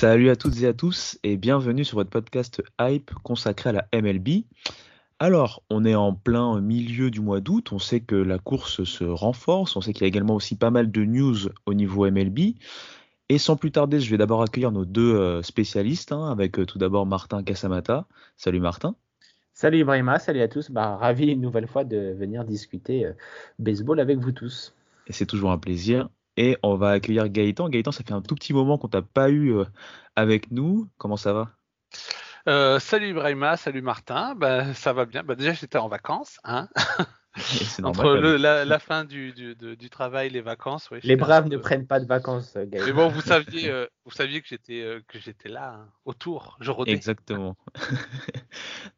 Salut à toutes et à tous et bienvenue sur votre podcast Hype consacré à la MLB. Alors, on est en plein milieu du mois d'août, on sait que la course se renforce, on sait qu'il y a également aussi pas mal de news au niveau MLB. Et sans plus tarder, je vais d'abord accueillir nos deux euh, spécialistes, hein, avec euh, tout d'abord Martin Casamata. Salut Martin. Salut Ibrahima, salut à tous. Bah, ravi une nouvelle fois de venir discuter euh, baseball avec vous tous. Et c'est toujours un plaisir. Et on va accueillir Gaëtan. Gaëtan, ça fait un tout petit moment qu'on t'a pas eu euh, avec nous. Comment ça va? Euh, salut Ibrahima, salut Martin. Bah, ça va bien. Bah, déjà, j'étais en vacances. Hein C'est Entre normal. le- la, la fin du, du, travail, les vacances. ouais, Les braves ne peu- prennent pas de vacances, euh, Gaël. Mais bon, vous saviez, euh, vous saviez que j'étais euh, que j'étais là, hein, autour. Je rôdais. Exactement.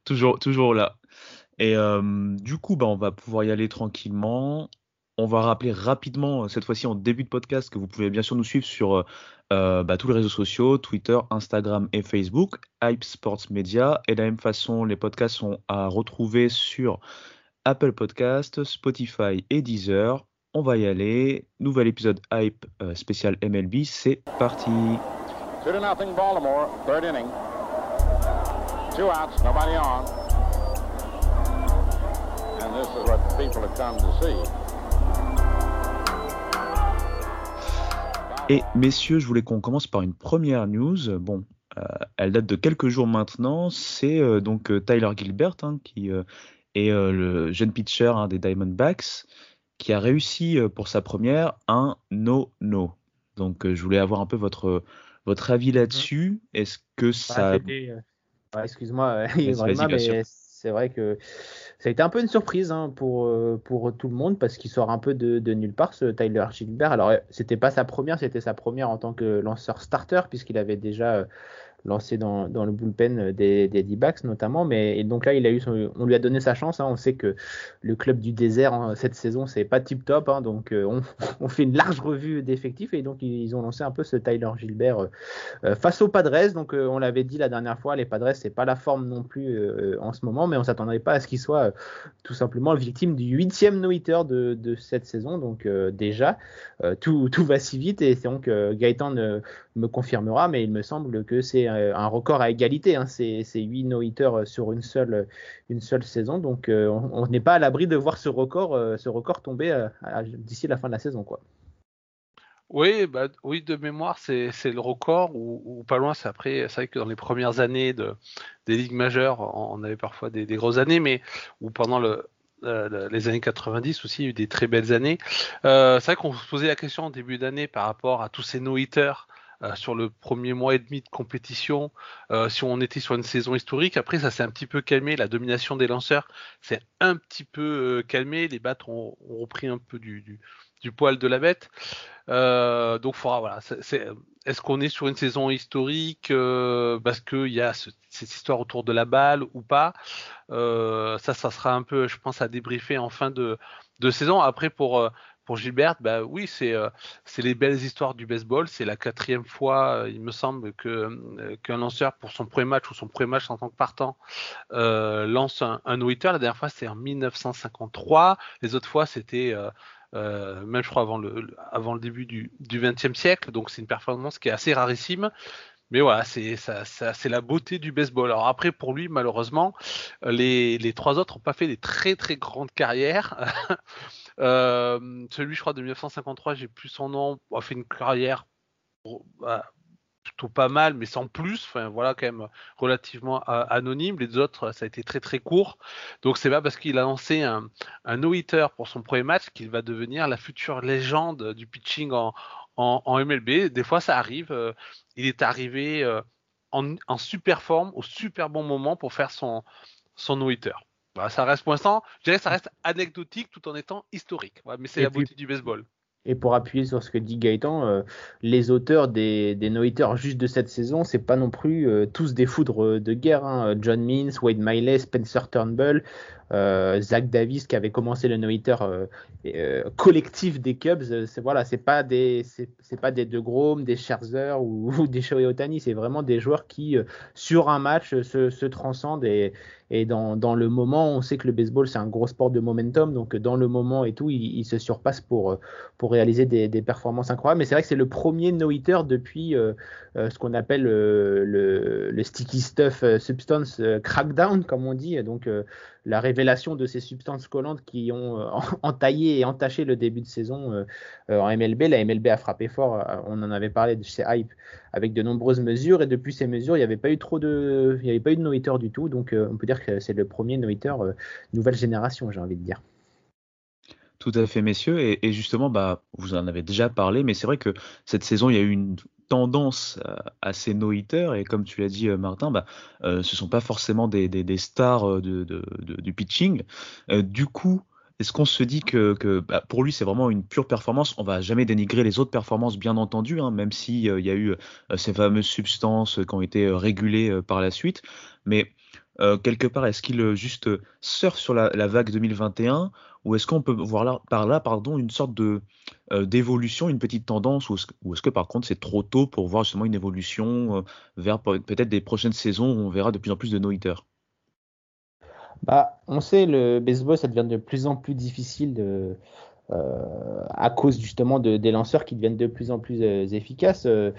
toujours, toujours là. Et euh, du coup, bah, on va pouvoir y aller tranquillement. On va rappeler rapidement, euh, cette fois-ci en début de podcast, que vous pouvez bien sûr nous suivre sur euh, euh, bah, tous les réseaux sociaux, Twitter, Instagram et Facebook, Hype Sports Media. Et de la même façon, les podcasts sont à retrouver sur Apple Podcasts, Spotify et Deezer. On va y aller. Nouvel épisode Hype spécial MLB, c'est parti. Inning. Two outs, nobody on. And this is what people have come to see. Et messieurs, je voulais qu'on commence par une première news. Bon, euh, elle date de quelques jours maintenant. C'est euh, donc euh, Tyler Gilbert, hein, qui est le jeune pitcher hein, des Diamondbacks, qui a réussi pour sa première un no-no. Donc je voulais avoir un peu votre, votre avis là-dessus. Est-ce que Ouais, ça... euh, ouais, Excuse-moi, mais c'est vrai que ça a été un peu une surprise hein, pour, euh, pour tout le monde parce qu'il sort un peu de, de nulle part, ce Tyler Gilbert. Alors, euh, c'était pas sa première, c'était sa première en tant que lanceur starter puisqu'il avait déjà euh, lancé dans, dans le bullpen des, des D-backs notamment. Mais et donc là, il a eu on lui a donné sa chance. hein. On sait que le club du désert hein, cette saison, c'est pas tip top. donc, euh, on, on fait une large revue d'effectifs et donc ils ont lancé un peu ce Tyler Gilbert euh, euh, face aux Padres, donc euh, on l'avait dit la dernière fois, les Padres c'est pas la forme non plus euh, en ce moment, mais on s'attendait pas à ce qu'ils soient euh, tout simplement victimes du huitième no-hitter de, de cette saison. Donc euh, déjà euh, tout, tout va si vite et donc euh, Gaëtan me confirmera, mais il me semble que c'est euh, un record à égalité. Hein, c'est c'est huit no-hitters sur une seule une seule saison, donc euh, on n'est pas à l'abri de voir ce record euh, tomber euh, d'ici la fin de la saison quoi. Oui, bah, de mémoire, c'est le record ou, pas loin. C'est après, c'est vrai que dans les premières années de, des ligues majeures, on, avait parfois des, grosses années, mais ou pendant le, euh, le- les années 90 aussi, il y a eu des très belles années. Euh, c'est vrai qu'on se posait la question en début d'année par rapport à tous ces no-hitters. Euh, sur le premier mois et demi de compétition, euh, si on était sur une saison historique, après ça s'est un petit peu calmé, la domination des lanceurs s'est un petit peu euh, calmé, les battes ont, repris un peu du, du, poil de la bête. Donc, faudra, voilà. Est-ce qu'on est sur une saison historique parce qu'il y a ce- cette histoire autour de la balle ou pas? Ça, ça sera un peu, je pense, à débriefer en fin de, de saison. Après, pour pour Gilbert, bah oui, c'est euh, c'est les belles histoires du baseball. C'est la quatrième fois, euh, il me semble, euh, qu'un lanceur pour son premier match ou son premier match en tant que partant lance un, un no-hitter. La dernière fois, c'était en 1953. Les autres fois, c'était même je crois avant le, début du, 20e siècle. Donc c'est une performance qui est assez rarissime. Mais voilà, c'est la beauté du baseball. Alors après, pour lui, malheureusement, les trois autres n'ont pas fait des très très grandes carrières. Euh, celui, je crois, de 1953, j'ai plus son nom, a fait une carrière, bah, plutôt pas mal, mais sans plus. Enfin, voilà, quand même relativement anonyme. Les autres, ça a été très très court. Donc, c'est pas parce qu'il a lancé un, un no-hitter pour son premier match qu'il va devenir la future légende du pitching en, MLB. Des fois, ça arrive. il est arrivé en, en, super forme, au super bon moment pour faire son, son no-hitter. Bah, ça reste pour l'instant, je dirais que ça reste anecdotique tout en étant historique. mais c'est la beauté du baseball. Et pour appuyer sur ce que dit Gaëtan, euh, les auteurs des, des no juste de cette saison, c'est pas non plus euh, tous des foudres de guerre. Hein. John Means, Wade Miley, Spencer Turnbull, Zach Davis qui avait commencé le no-hitter euh, euh, collectif des Cubs. C'est voilà, c'est pas des c'est pas des De Grom, des Scherzer ou, des Shohei Otani, c'est vraiment des joueurs qui sur un match se, transcendent et, dans, le moment, on sait que le baseball c'est un gros sport de momentum, donc dans le moment et tout, il, se surpasse pour pour réaliser des, des performances incroyables. Mais c'est vrai que c'est le premier no-hitter depuis ce qu'on appelle le, le, sticky stuff substance crackdown, comme on dit, donc la révélation de ces substances collantes qui ont euh, entaillé et entaché le début de saison euh, euh, en MLB. La MLB a frappé fort, on en avait parlé de chez Hype, avec de nombreuses mesures, et depuis ces mesures, il n'y avait pas eu trop de, il n'y avait pas eu de no du tout, donc on peut dire que c'est le premier no nouvelle génération, j'ai envie de dire. Tout à fait, messieurs. Et, justement, bah, vous en avez déjà parlé, mais c'est vrai que cette saison, il y a eu une tendance à ces no et comme tu l'as dit euh, Martin, bah, euh, ce sont pas forcément des, stars euh, du pitching. du coup, est-ce qu'on se dit que, bah, pour lui c'est vraiment une pure performance? On va jamais dénigrer les autres performances, bien entendu, hein, même s'il il y a eu ces fameuses substances qui ont été régulées par la suite. Mais quelque part, est-ce qu'il juste surfe sur la, vague 2021 ou est-ce qu'on peut voir par là pardon, une sorte de euh, d'évolution, une petite tendance, ou est-ce, que par contre c'est trop tôt pour voir justement une évolution euh, vers peut-être des prochaines saisons où on verra de plus en plus de no-hitters bah, On sait, le baseball, ça devient de plus en plus difficile de, euh, à cause justement de, des lanceurs qui deviennent de plus en plus efficaces. je,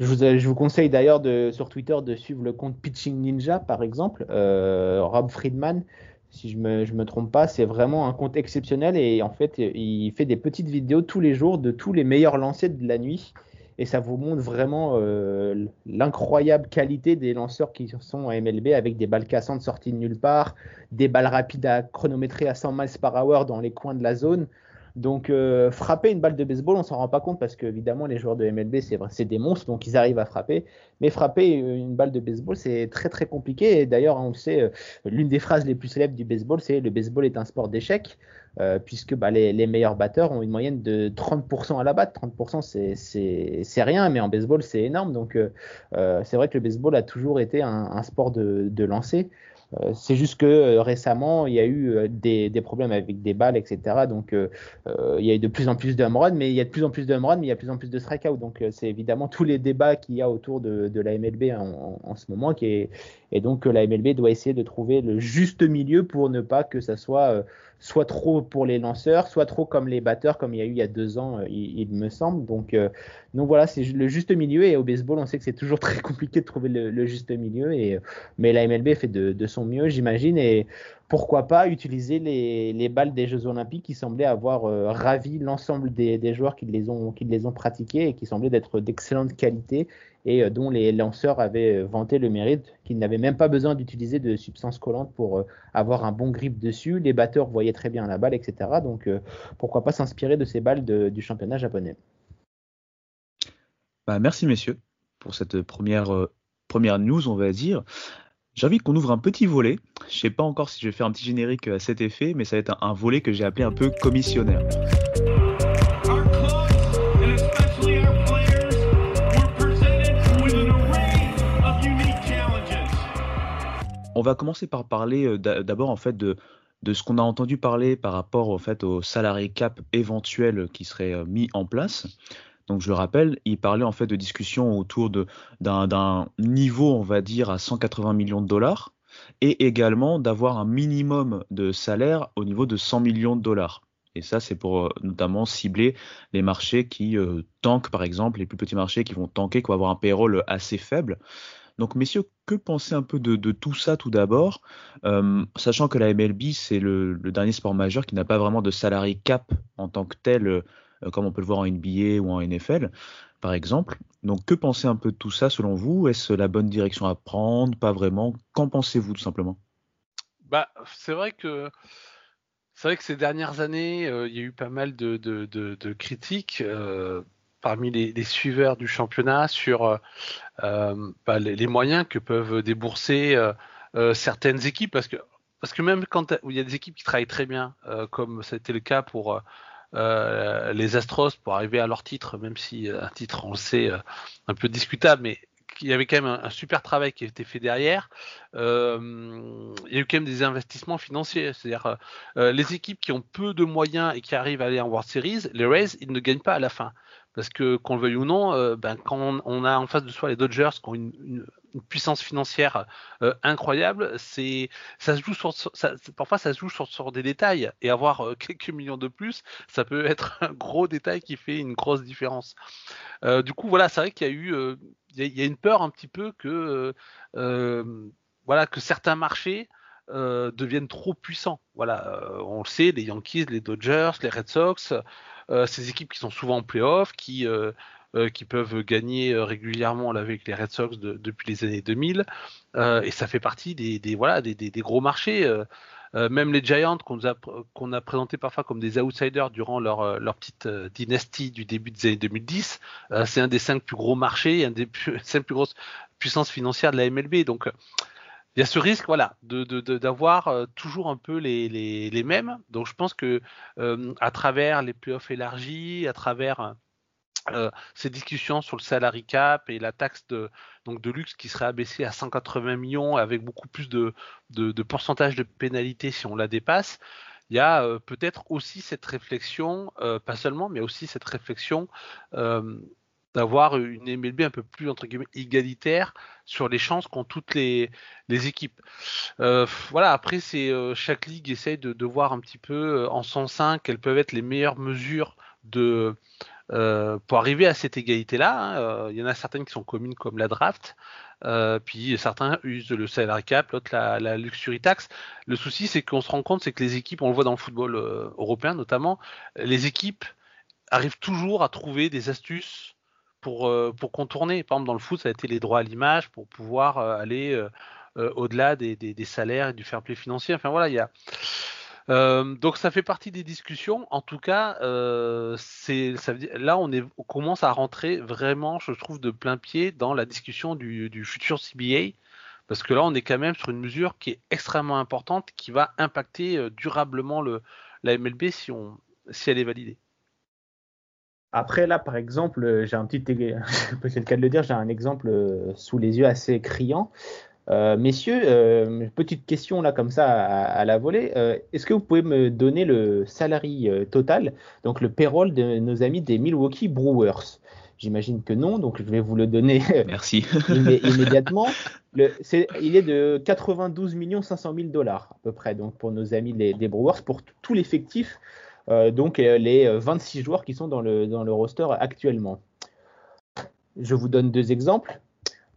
vous, je, vous, conseille d'ailleurs sur Twitter de suivre le compte Pitching Ninja, par exemple, Rob Friedman, si je me, je me trompe pas, c'est vraiment un compte exceptionnel et en fait, il fait des petites vidéos tous les jours de tous les meilleurs lancers de la nuit et ça vous montre vraiment euh, l'incroyable qualité des lanceurs qui sont à MLB avec des balles cassantes sorties de nulle part, des balles rapides à chronométrer à 100 miles par hour dans les coins de la zone. Donc euh, frapper une balle de baseball, on s'en rend pas compte parce que évidemment les joueurs de MLB c'est des monstres donc ils arrivent à frapper. Mais frapper une balle de baseball c'est très très compliqué. Et d'ailleurs on le sait, euh, l'une des phrases les plus célèbres du baseball c'est le baseball est un sport d'échec. Euh, puisque bah, les, meilleurs batteurs ont une moyenne de 30% à la batte. 30% c'est rien, mais en baseball c'est énorme. Donc c'est vrai que le baseball a toujours été un, un sport de, de lancer. Euh, c'est juste que euh, récemment, il y a eu euh, des, problèmes avec des balles, etc. Donc, il y a eu de plus en plus de home mais il y a de plus en plus de home mais il y a de plus en plus de strikeout. Donc, c'est évidemment tous les débats qu'il y a autour de, la MLB en, ce moment. Qui est, et donc, la MLB doit essayer de trouver le juste milieu pour ne pas que ça soit soit trop pour les lanceurs, soit trop comme les batteurs, comme il y a eu il y a deux ans, euh, il, me semble. Donc, euh, donc voilà, c'est le juste milieu. Et au baseball, on sait que c'est toujours très compliqué de trouver le, juste milieu. Et, euh, mais la MLB fait de, son mieux, j'imagine. Et pourquoi pas utiliser les, les, balles des Jeux Olympiques qui semblaient avoir ravi l'ensemble des, joueurs qui les ont, qui les ont pratiqués et qui semblaient d'être d'excellente qualité et euh, dont les lanceurs avaient euh, vanté le mérite, qu'ils n'avaient même pas besoin d'utiliser de substances collantes pour euh, avoir un bon grip dessus. Les batteurs voyaient très bien la balle, etc. Donc pourquoi pas s'inspirer de ces balles du championnat japonais. Bah, merci messieurs pour cette première, première news, on va dire. J'ai envie qu'on ouvre un petit volet. Je ne sais pas encore si je vais faire un petit générique à cet effet, mais ça va être un volet que j'ai appelé un peu commissionnaire. On va commencer par parler euh, d'abord en fait de, ce qu'on a entendu parler par rapport au fait au salarié cap éventuel qui serait euh, mis en place. Donc je le rappelle, il parlait en fait de discussions autour d'un niveau, on va dire, à 180 millions de dollars, et également d'avoir un minimum de salaire au niveau de 100 millions de dollars. Et ça, c'est pour euh, notamment cibler les marchés qui tankent, par exemple, les plus petits marchés qui vont tanker, qui vont avoir un payroll assez faible. Donc, messieurs, que pensez un peu de, tout ça tout d'abord, euh, sachant que la MLB, c'est le, dernier sport majeur qui n'a pas vraiment de salarié cap en tant que tel, euh, comme on peut le voir en NBA ou en NFL. par exemple. Donc, que pensez un peu de tout ça selon vous? Est-ce la bonne direction à prendre? Pas vraiment Qu'en pensez-vous tout simplement? Bah, c'est vrai que c'est vrai que ces dernières années, euh, il y a eu pas mal de, critiques parmi les, suiveurs du championnat sur euh, bah, les, moyens que peuvent débourser certaines équipes, parce que même quand il y a des équipes qui travaillent très bien, comme c'était le cas pour euh, les Astros pour arriver à leur titre, même si euh, un titre, on le sait, euh, un peu discutable, mais il y avait quand même un, super travail qui a été fait derrière. Euh, il y a eu quand même des investissements financiers. C'est-à-dire euh, les équipes qui ont peu de moyens et qui arrivent à aller en World Series, les Rays, ils ne gagnent pas à la fin. Parce que qu'on le veuille ou non, euh, ben, quand on, a en face de soi les Dodgers qui ont une, puissance financière euh, incroyable, ça se joue parfois ça se joue sur, des détails et avoir euh, quelques millions de plus, ça peut être un gros détail qui fait une grosse différence. Du coup, voilà, c'est vrai qu'il y a eu il y, y, a une peur un petit peu que voilà que certains marchés deviennent trop puissants. Voilà, on le sait, les Yankees, les Dodgers, les Red Sox. Euh, ces équipes qui sont souvent en playoff, qui euh, euh, qui peuvent gagner régulièrement avec les Red Sox de, depuis les années 2000 et ça fait partie des, des voilà des, des, gros marchés même les Giants qu'on a, qu'on a présenté parfois comme des outsiders durant leur, leur petite dynastie du début des années 2010, c'est un des cinq plus gros marchés, un des cinq plus grosses puissances financières de la MLB. Donc il y a ce risque, voilà, de, d'avoir euh, toujours un peu les, les, les, mêmes. Donc je pense que euh, à travers les playoffs élargis, à travers euh, ces discussions sur le salary cap et la taxe de, donc de luxe qui serait abaissée à 180 millions avec beaucoup plus de, de, de pourcentage de pénalité si on la dépasse, il y a peut-être aussi cette réflexion, pas seulement, mais aussi cette réflexion d'avoir une MLB un peu plus entre guillemets égalitaire sur les chances qu'ont toutes les, les équipes. Euh, voilà, après c'est euh, chaque ligue essaye de, de, voir un petit peu euh, en sens 5 quelles peuvent être les meilleures mesures de euh, pour arriver à cette égalité-là. Hein. Il y en a certaines qui sont communes comme la draft, puis certains usent le salary cap, l'autre la, la, luxury tax. Le souci c'est qu'on se rend compte c'est que les équipes, on le voit dans le football européen notamment, les équipes arrivent toujours à trouver des astuces pour, euh, pour contourner. Par exemple, dans le foot, ça a été les droits à l'image pour pouvoir euh, aller euh, au-delà des, salaires et du fair play financier. Enfin voilà, il y a. Donc ça fait partie des discussions. En tout cas, là on commence à rentrer vraiment, je trouve, de plein pied dans la discussion du, du futur CBA, parce que là on est quand même sur une mesure qui est extrêmement importante, qui va impacter durablement le, la MLB si on si elle est validée. Après, là, par exemple, euh, j'ai un petit, c'est le cas de le dire, j'ai un exemple euh, sous les yeux assez criant. Euh, messieurs, euh, petite question là comme ça à, à la volée. Euh, Est-ce que vous pouvez me donner le salarié total, donc le payroll de nos amis des Milwaukee Brewers? J'imagine que non, donc je vais vous le donner Merci. immé immédiatement. Le, est, il est de 92 500 000 dollars à peu près, donc pour nos amis des, des Brewers, pour tout l'effectif donc euh, les 26 joueurs qui sont dans le, dans le roster actuellement. Je vous donne deux exemples.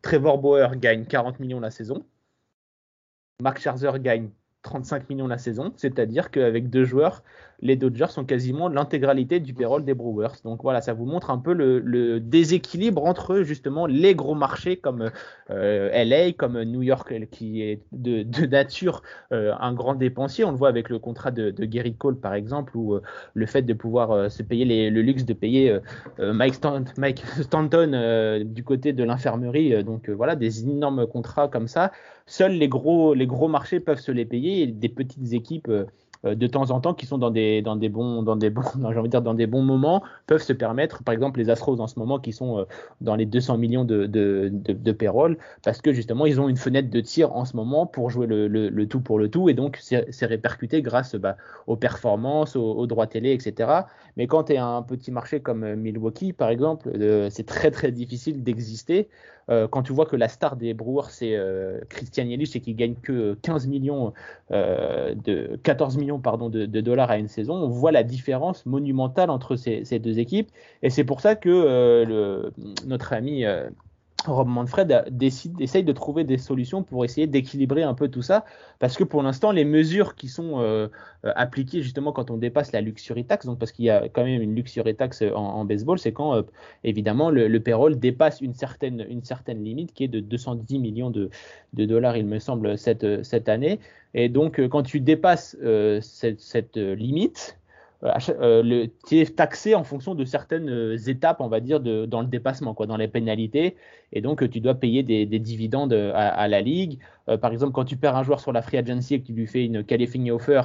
Trevor Bauer gagne 40 millions la saison. Mark Scherzer gagne 35 millions la saison, c'est-à-dire qu'avec deux joueurs, les Dodgers sont quasiment l'intégralité du payroll des Brewers. Donc voilà, ça vous montre un peu le, déséquilibre entre justement les gros marchés comme euh, LA, comme New York, qui est de, nature euh, un grand dépensier. On le voit avec le contrat de, Gary Cole par exemple, ou euh, le fait de pouvoir se payer le luxe de payer Mike, Stant Mike, Stanton du côté de l'infirmerie. donc voilà, des énormes contrats comme ça. Seuls les gros, les gros marchés peuvent se les payer et des petites équipes euh, de temps en temps qui sont dans des dans des bons dans des bons j'ai envie de dire dans des bons moments peuvent se permettre par exemple les Astros en ce moment qui sont euh, dans les 200 millions de de, de, de payroll parce que justement ils ont une fenêtre de tir en ce moment pour jouer le, le, le tout pour le tout et donc c'est répercuté grâce bah, aux performances aux, droits télé etc mais quand tu es un petit marché comme Milwaukee par exemple euh, c'est très très difficile d'exister euh, quand tu vois que la star des Brewers c'est euh, Christian Yelich et qu'il gagne que 15 millions euh, de 14 millions pardon de, dollars à une saison, on voit la différence monumentale entre ces, deux équipes. Et c'est pour ça que notre ami Rob Manfred décide, essaye de trouver des solutions pour essayer d'équilibrer un peu tout ça, parce que pour l'instant, les mesures qui sont euh, euh, appliquées justement quand on dépasse la luxury tax, donc parce qu'il y a quand même une luxury tax en, baseball, c'est quand euh, évidemment le, le, payroll dépasse une certaine, une certaine limite qui est de 210 millions de, dollars, il me semble, cette, cette année. Et donc, quand tu dépasses cette limite, euh, euh, le, taxé en fonction de certaines euh, étapes, on va dire, dans le dépassement, dans les pénalités. Et donc, tu dois payer des, des dividendes à, la ligue. par exemple, quand tu perds un joueur sur la free agency et que tu lui fais une qualifying offer,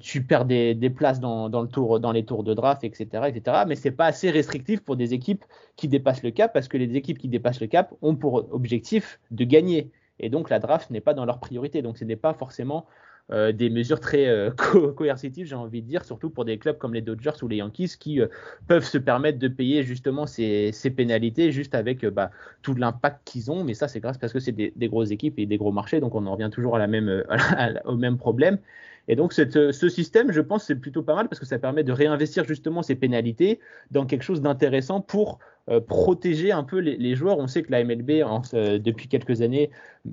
tu perds des, places dans les tours de draft, etc., etc. Mais c'est pas assez restrictif pour des équipes qui dépassent le cap, parce que les équipes qui dépassent le cap ont pour objectif de gagner. Et donc, la draft n'est pas dans leur priorité. Donc, ce n'est pas forcément euh, des mesures très euh, coercitives, j'ai envie de dire, surtout pour des clubs comme les Dodgers ou les Yankees qui euh, peuvent se permettre de payer justement ces, pénalités juste avec bah, tout l'impact qu'ils ont. Mais ça, c'est grâce parce que c'est des, grosses équipes et des gros marchés, donc on en revient toujours à la même, au même problème. Et donc cette, ce système, je pense, c'est plutôt pas mal parce que ça permet de réinvestir justement ces pénalités dans quelque chose d'intéressant pour euh, protéger un peu les, joueurs. On sait que la MLB, euh, depuis quelques années,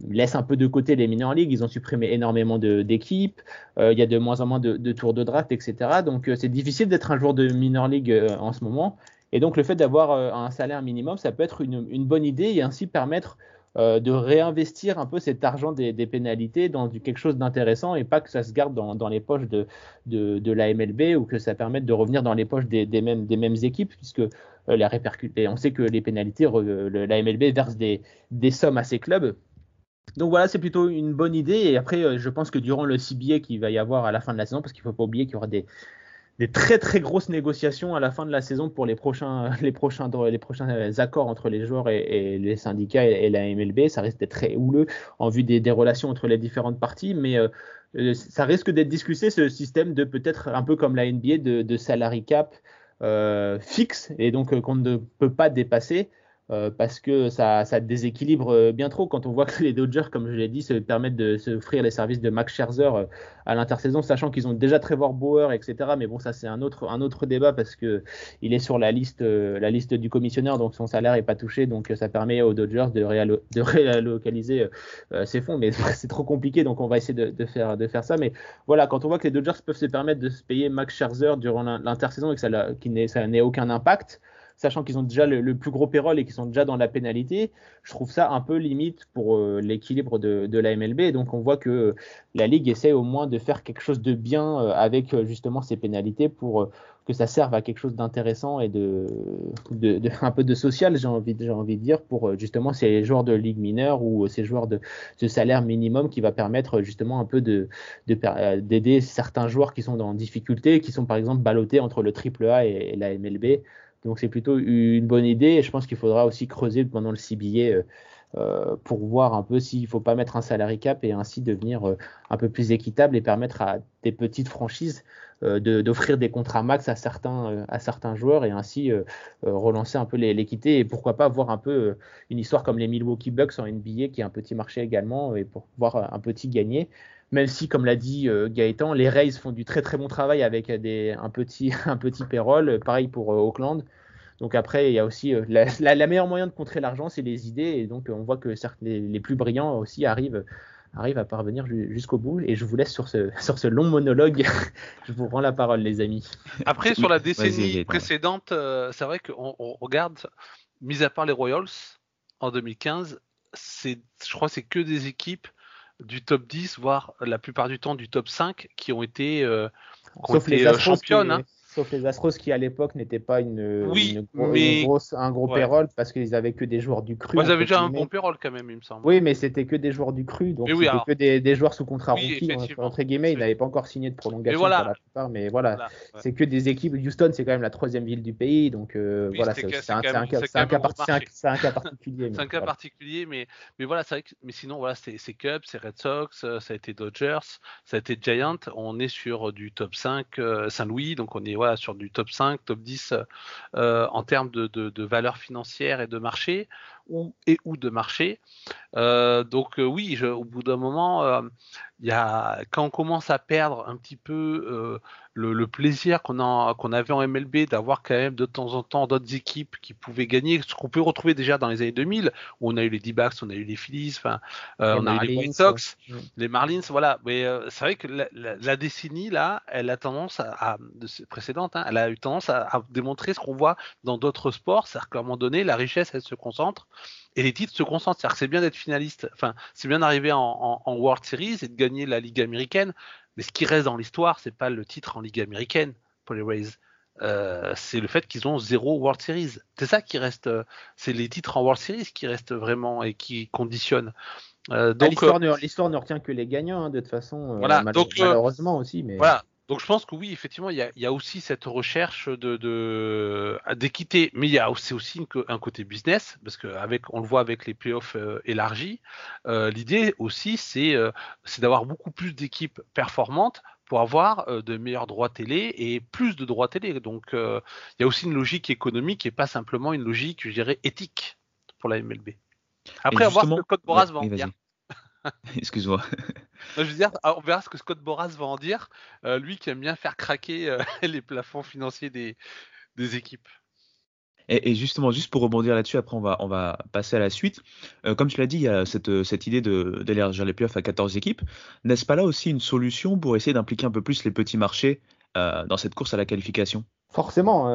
laisse un peu de côté les minor leagues. Ils ont supprimé énormément d'équipes. Euh, il y a de moins en moins de, tours de draft, etc. Donc c'est difficile d'être un joueur de minor league en ce moment. Et donc le fait d'avoir un salaire minimum, ça peut être une, bonne idée et ainsi permettre de réinvestir un peu cet argent des, pénalités dans quelque chose d'intéressant et pas que ça se garde dans, les poches de, de, la MLB ou que ça permette de revenir dans les poches des, mêmes, des mêmes équipes, puisque euh. On sait que les pénalités, la MLB verse des, sommes à ces clubs. Donc voilà, c'est plutôt une bonne idée. Et après, euh, je pense que durant le CBA qu'il va y avoir à la fin de la saison, parce qu'il ne faut pas oublier qu'il y aura des, très très grosses négociations à la fin de la saison pour les prochains, les prochains, les prochains accords entre les joueurs et, les syndicats et, la MLB. Ça risque d'être très houleux en vue des, relations entre les différentes parties, mais euh, ça risque d'être discuté ce système de peut-être un peu comme la NBA de, de salary cap fixe et donc qu'on ne peut pas dépasser. Euh, parce que ça, ça, déséquilibre euh, bien trop quand on voit que les Dodgers, comme je l'ai dit, se permettent de s'offrir les services de Max Scherzer euh, à l'intersaison, sachant qu'ils ont déjà Trevor Bauer, etc. Mais bon, ça c'est un autre, un autre débat parce que il est sur la liste, la liste du commissionneur, donc son salaire est pas touché, donc ça permet aux Dodgers de, de réalocaliser ses fonds. Mais c'est trop compliqué, donc on va essayer de, de, faire, de faire ça. Mais voilà, quand on voit que les Dodgers peuvent se permettre de se payer Max Scherzer durant l'intersaison et que ça n'ait aucun impact sachant qu'ils ont déjà le, plus gros payroll et qu'ils sont déjà dans la pénalité, je trouve ça un peu limite pour euh, l'équilibre de, la MLB. donc on voit que la Ligue essaie au moins de faire quelque chose de bien euh, avec euh, justement ces pénalités pour que ça serve à quelque chose d'intéressant et de, un peu de social, j'ai envie, de dire, pour justement ces joueurs de ligue mineure ou ces joueurs de, salaire minimum qui va permettre justement un peu de, d'aider certains joueurs qui sont en difficulté, qui sont par exemple ballottés entre le AAA et, et la MLB. Donc c'est plutôt une bonne idée. Et je pense qu'il faudra aussi creuser pendant le CBA euh, euh, pour voir un peu s'il ne faut pas mettre un salary cap et ainsi devenir euh, un peu plus équitable et permettre à des petites franchises d'offrir des contrats max à certains, à certains joueurs et ainsi relancer un peu l'équité et pourquoi pas voir un peu une histoire comme les Milwaukee Bucks en NBA qui est un petit marché également et pour voir un petit gagner même si, comme l'a dit euh, Gaëtan, les Rays font du très très bon travail avec des, un, petit, un petit payroll, pareil pour euh, Auckland. Donc après, il y a aussi euh, la, la, meilleure moyen de contrer l'argent, c'est les idées, et donc on voit que les, les, plus brillants aussi arrivent, arrivent à parvenir jusqu'au bout. Et je vous laisse sur ce, sur ce long monologue. je vous rends la parole, les amis. Après, sur la décennie précédente, c'est vrai qu'on regarde, mis à part les Royals en 2015, c'est, je crois, c'est que des équipes du top 10, voire la plupart du temps du top 5, qui ont été, euh, Sauf les euh, championnes. Hein. Sauf les Astros qui à l'époque n'étaient pas une, grosse, un gros payroll parce qu'ils avaient que des joueurs du cru. ils avaient déjà un bon payroll quand même, il me semble. Oui, mais c'était que des joueurs du cru, donc c'était que des, des, joueurs sous contrat rookie entre guillemets. Ils n'avaient pas encore signé de prolongation pour la plupart, mais voilà, c'est que des équipes. Houston, c'est quand même la troisième ville du pays, donc euh, voilà, c'est un, un, cas particulier. C'est un cas particulier, mais mais voilà, c'est mais sinon voilà, c'est Cubs, c'est Red Sox, euh, ça a été Dodgers, ça a été Giant. On est sur du top 5 euh, Saint-Louis, donc on est sur du top 5, top 10 euh, en termes de, de, valeur financière et de marché, ou, et ou de marché. Euh, donc oui, je, au bout d'un moment, il y a, quand on commence à perdre un petit peu le, le, plaisir qu'on avait en MLB d'avoir quand même de temps en temps d'autres équipes qui pouvaient gagner, ce qu'on peut retrouver déjà dans les années 2000, où on a eu les D-backs, on a eu les Phillies, enfin, on a eu les White Sox, les Marlins, voilà. Mais c'est vrai que la, la, la, décennie là, elle a tendance à, à précédente, hein, elle a eu tendance à, à démontrer ce qu'on voit dans d'autres sports, c'est-à-dire qu'à un moment donné, la richesse, elle se concentre et les titres se concentrent. C'est-à-dire que c'est bien d'être finaliste, enfin, c'est bien d'arriver en, en, en, World Series et de gagner la Ligue américaine, mais ce qui reste dans l'histoire, c'est pas le titre en Ligue américaine pour les Rays. Euh, c'est le fait qu'ils ont zéro World Series. C'est ça qui reste, euh, c'est les titres en World Series qui restent vraiment et qui conditionnent. Euh, donc l'histoire, ne, retient que les gagnants hein, de toute façon. Voilà, mal, donc malheureusement aussi, mais voilà. Donc je pense que oui, effectivement, il y a, il y a aussi cette recherche de, d'équité, mais il y a aussi, aussi une, un côté business parce que avec, on le voit avec les playoffs euh, élargis. Euh, l'idée aussi, c'est euh, c'est d'avoir beaucoup plus d'équipes performantes pour avoir de meilleurs droits télé et plus de droits télé. Donc il y a aussi une logique économique et pas simplement une logique, je dirais, éthique pour la MLB. Après, va voir ce que Code Boras va en dire. Excuse-moi. je veux dire, on verra ce que Scott Boras va en dire, euh, lui qui aime bien faire craquer euh, les plafonds financiers des, des équipes. Et, et, justement, juste pour rebondir là-dessus, après on va, on va passer à la suite. Euh, comme tu l'as dit, il y a cette, cette idée d'élargir les playoffs à 14 équipes. N'est-ce pas là aussi une solution pour essayer d'impliquer un peu plus les petits marchés euh, dans cette course à la qualification? Forcément,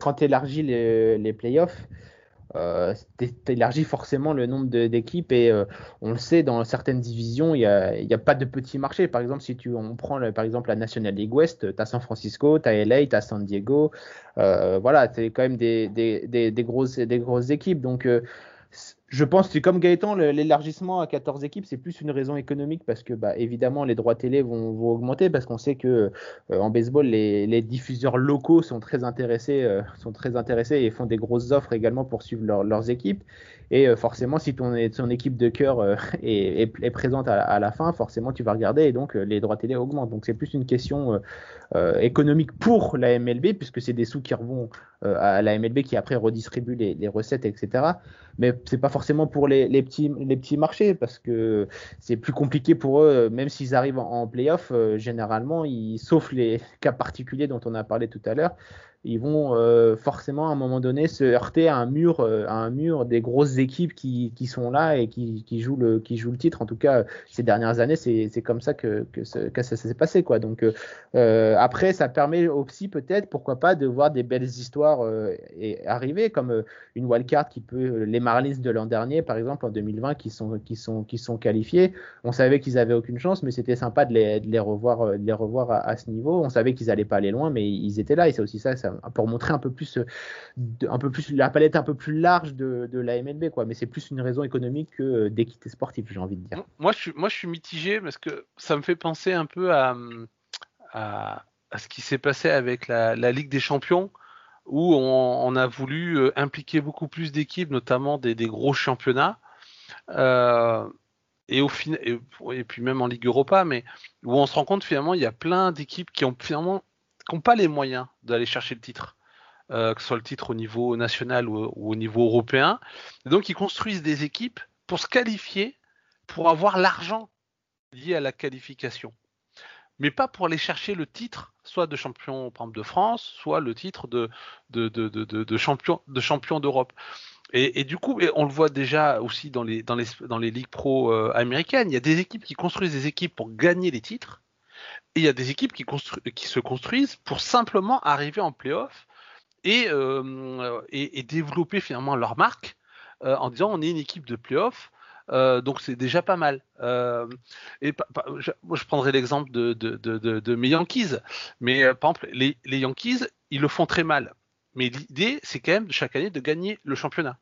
quand tu élargis les, les playoffs, euh, forcément le nombre d'équipes et euh, on le sait dans certaines divisions il n'y a, a, pas de petit marché par exemple si tu on prend le, par exemple la National League West tu as San Francisco tu as LA tu as San Diego. Euh, voilà c'est quand même des, des, des, des, grosses, des grosses équipes. Donc euh, je pense que comme Gaëtan, l'élargissement à 14 équipes, c'est plus une raison économique parce que, bah, évidemment, les droits télé vont, augmenter parce qu'on sait que euh, en baseball, les, diffuseurs locaux sont très intéressés, euh, sont très intéressés et font des grosses offres également pour suivre leur, leurs équipes. Et euh, forcément, si ton, équipe de cœur euh, est, présente à, la fin, forcément, tu vas regarder et donc euh, les droits télé augmentent. Donc c'est plus une question économique pour la MLB puisque c'est des sous qui revont à la MLB qui après redistribue les, recettes, etc mais c'est pas forcément pour les, petits, marchés parce que c'est plus compliqué pour eux, même s'ils arrivent en, en playoff, généralement, sauf les cas particuliers dont on a parlé tout à l'heure, ils vont euh, forcément à un moment donné se heurter à un mur, euh, à un mur des grosses équipes qui, qui sont là et qui, qui, jouent le, qui jouent le titre. En tout cas, ces dernières années, c'est, comme ça que, que, ça, s'est passé. Quoi. Donc euh, après, ça permet aussi peut-être, pourquoi pas, de voir des belles histoires euh, et arriver, comme une wildcard qui peut, les Marlins de l'an dernier, par exemple, en 2020, qui sont, qui sont, qui sont qualifiés. On savait qu'ils avaient aucune chance, mais c'était sympa de les, de les revoir, de les revoir à, à ce niveau. On savait qu'ils allaient pas aller loin, mais ils étaient là et c'est aussi ça, ça pour montrer un peu plus, un peu plus la palette un peu plus large de, la MLB, quoi. Mais c'est plus une raison économique que d'équité sportive, j'ai envie de dire. Moi, je suis, moi, je suis mitigé parce que ça me fait penser un peu à, à, ce qui s'est passé avec la, Ligue des Champions, où on, a voulu euh, impliquer beaucoup plus d'équipes, notamment des, des, gros championnats. Euh, et au et, puis même en Ligue Europa, mais où on se rend compte finalement il y a plein d'équipes qui ont finalement qui n'ont pas les moyens d'aller chercher le titre, euh, que ce soit le titre au niveau national ou, au niveau européen. Donc ils construisent des équipes pour se qualifier, pour avoir l'argent lié à la qualification. Mais pas pour aller chercher le titre, soit de champion de France, soit le titre de, champion de champion d'Europe. Et, et, du coup, on le voit déjà aussi dans les, dans les, dans les ligues pro euh, américaines, il y a des équipes qui construisent des équipes pour gagner les titres, et il y a des équipes qui, se construisent pour simplement arriver en playoff et, euh, développer finalement leur marque euh, en disant on est une équipe de playoff. Euh, donc c'est déjà pas mal. Je, moi je prendrais l'exemple de, mes Yankees. Mais par exemple, les, les Yankees, ils le font très mal. Mais l'idée, c'est quand même chaque année de gagner le championnat.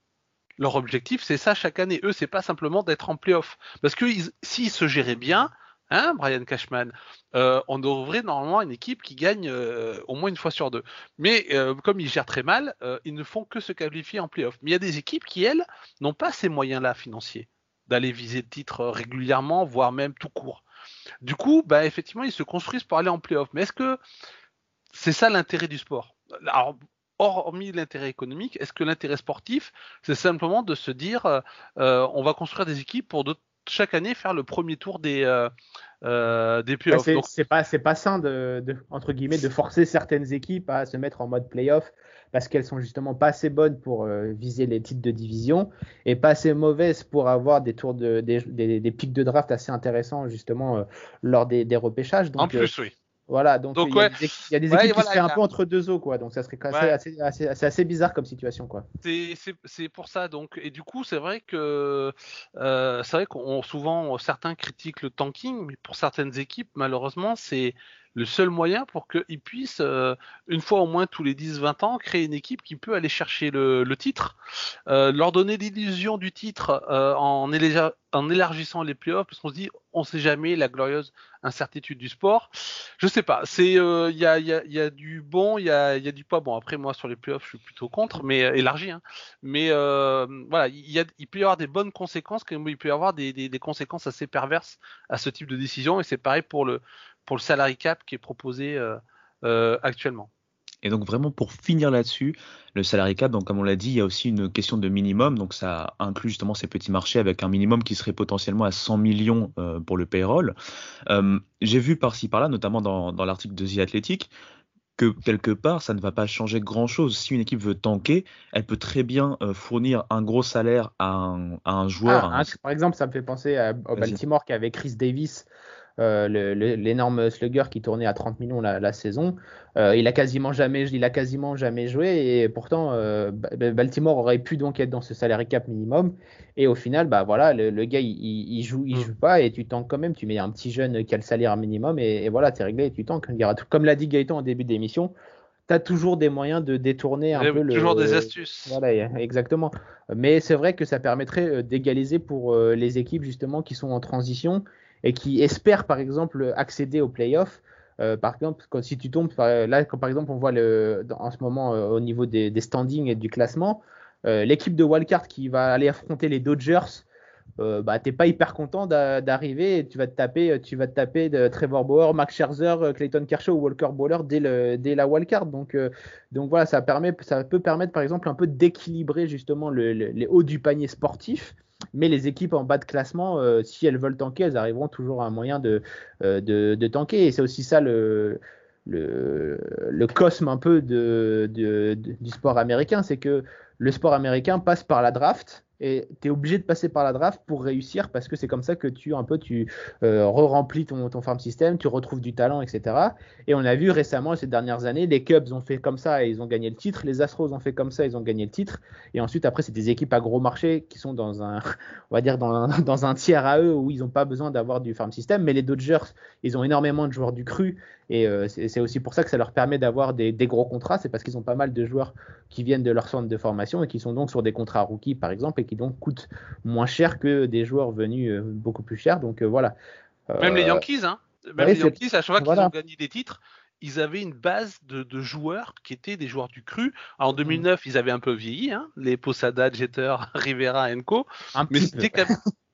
Leur objectif, c'est ça chaque année. Eux, c'est pas simplement d'être en playoff. Parce que s'ils se géraient bien, Hein, Brian Cashman? Euh, On devrait normalement une équipe qui gagne euh, au moins une fois sur deux. Mais euh, comme ils gèrent très mal, ils ne font que se qualifier en playoff. Mais il y a des équipes qui, elles, n'ont pas ces moyens-là financiers d'aller viser le titre régulièrement, voire même tout court. Du coup, bah, effectivement, ils se construisent pour aller en playoff. Mais est-ce que c'est ça l'intérêt du sport? Alors, hormis l'intérêt économique, est-ce que l'intérêt sportif, c'est simplement de se dire, on va construire des équipes pour chaque année faire le premier tour des euh, des playoffs. c'est pas c'est pas sain de, entre guillemets de forcer certaines équipes à se mettre en mode playoff parce qu'elles sont justement pas assez bonnes pour viser les titres de division et pas assez mauvaises pour avoir des tours de des, des, pics de draft assez intéressants justement lors des, des repêchages. Donc, en plus, oui. Voilà, donc, il, y a des, équipes qui seraient un peu entre deux eaux, quoi. Donc ça serait assez, assez, assez, bizarre comme situation, quoi. C'est pour ça, donc. Et du coup, c'est vrai que euh, c'est vrai qu'on souvent certains critiquent le tanking, mais pour certaines équipes, malheureusement, c'est le seul moyen pour qu'ils puissent, euh, une fois au moins tous les 10-20 ans, créer une équipe qui peut aller chercher le, titre, euh, leur donner l'illusion du titre euh, en, élargissant les playoffs, parce qu'on se dit, on sait jamais la glorieuse incertitude du sport. Je sais pas, c'est il y a, du bon, il y a, du pas bon. Après, moi, sur les playoffs, je suis plutôt contre, mais élargi. Hein. Mais voilà, il, il peut y avoir des bonnes conséquences, comme il peut y avoir des, des conséquences assez perverses à ce type de décision, et c'est pareil pour le pour le salary cap qui est proposé euh, euh, actuellement. Et donc vraiment pour finir là-dessus, le salary cap, donc comme on l'a dit, il y a aussi une question de minimum, donc ça inclut justement ces petits marchés avec un minimum qui serait potentiellement à 100 millions euh, pour le payroll. J'ai vu par-ci par-là, notamment dans, l'article de The Athletic, que quelque part ça ne va pas changer grand-chose. Si une équipe veut tanker, elle peut très bien fournir un gros salaire à un, joueur. Ah, par exemple, ça me fait penser à, au Baltimore qui avait Chris Davis euh, l'énorme slugger qui tournait à 30 millions la, saison. Euh, il a quasiment jamais, il a quasiment jamais joué et pourtant euh, Baltimore aurait pu donc être dans ce salaire cap minimum. Et au final, bah voilà, le, gars il, joue, il mm. joue pas et tu tanks quand même. Tu mets un petit jeune qui a le salaire minimum et, voilà, c'est réglé et tu tankes. Comme l'a dit Gaëtan au début de l'émission, tu as toujours des moyens de détourner un peu le. Toujours des astuces. Voilà, exactement. Mais c'est vrai que ça permettrait d'égaliser pour les équipes justement qui sont en transition et qui espèrent par exemple accéder aux playoffs. Euh, par exemple, si tu tombes, là, quand par exemple on voit le, en ce moment euh, au niveau des, standings et du classement, euh, l'équipe de Wildcard qui va aller affronter les Dodgers, bah, t'es pas hyper content d'arriver tu vas te taper, tu vas te taper Trevor Bauer, Max Scherzer, Clayton Kershaw ou Walker Bowler dès, le, dès la wildcard. Donc, donc voilà, ça, permet, ça peut permettre par exemple un peu d'équilibrer justement les hauts du panier sportif mais les équipes en bas de classement, euh, si elles veulent tanker, elles arriveront toujours à un moyen de, euh, tanker. Et c'est aussi ça le, cosme un peu du sport américain, c'est que le sport américain passe par la draft et tu es obligé de passer par la draft pour réussir parce que c'est comme ça que tu un peu tu euh, re-remplis ton, ton farm system, tu retrouves du talent, etc. Et on a vu récemment ces dernières années, les Cubs ont fait comme ça et ils ont gagné le titre, les Astros ont fait comme ça, ils ont gagné le titre. Et ensuite après c'est des équipes à gros marché qui sont dans un on va dire dans un, dans un tiers à eux où ils n'ont pas besoin d'avoir du farm system. Mais les Dodgers ils ont énormément de joueurs du cru et euh, c'est aussi pour ça que ça leur permet d'avoir des, gros contrats, c'est parce qu'ils ont pas mal de joueurs qui viennent de leur centre de formation et qui sont donc sur des contrats rookies par exemple et qui donc coûtent moins cher que des joueurs venus euh, beaucoup plus chers. Donc euh, voilà. Même les Yankees, hein. Même les Yankees, à chaque fois qu'ils ont gagné des titres, ils avaient une base de, de, joueurs qui étaient des joueurs du cru. en 2009, ils avaient un peu vieilli, hein, les Posada, Jeter, Rivera, Enco. mais c'était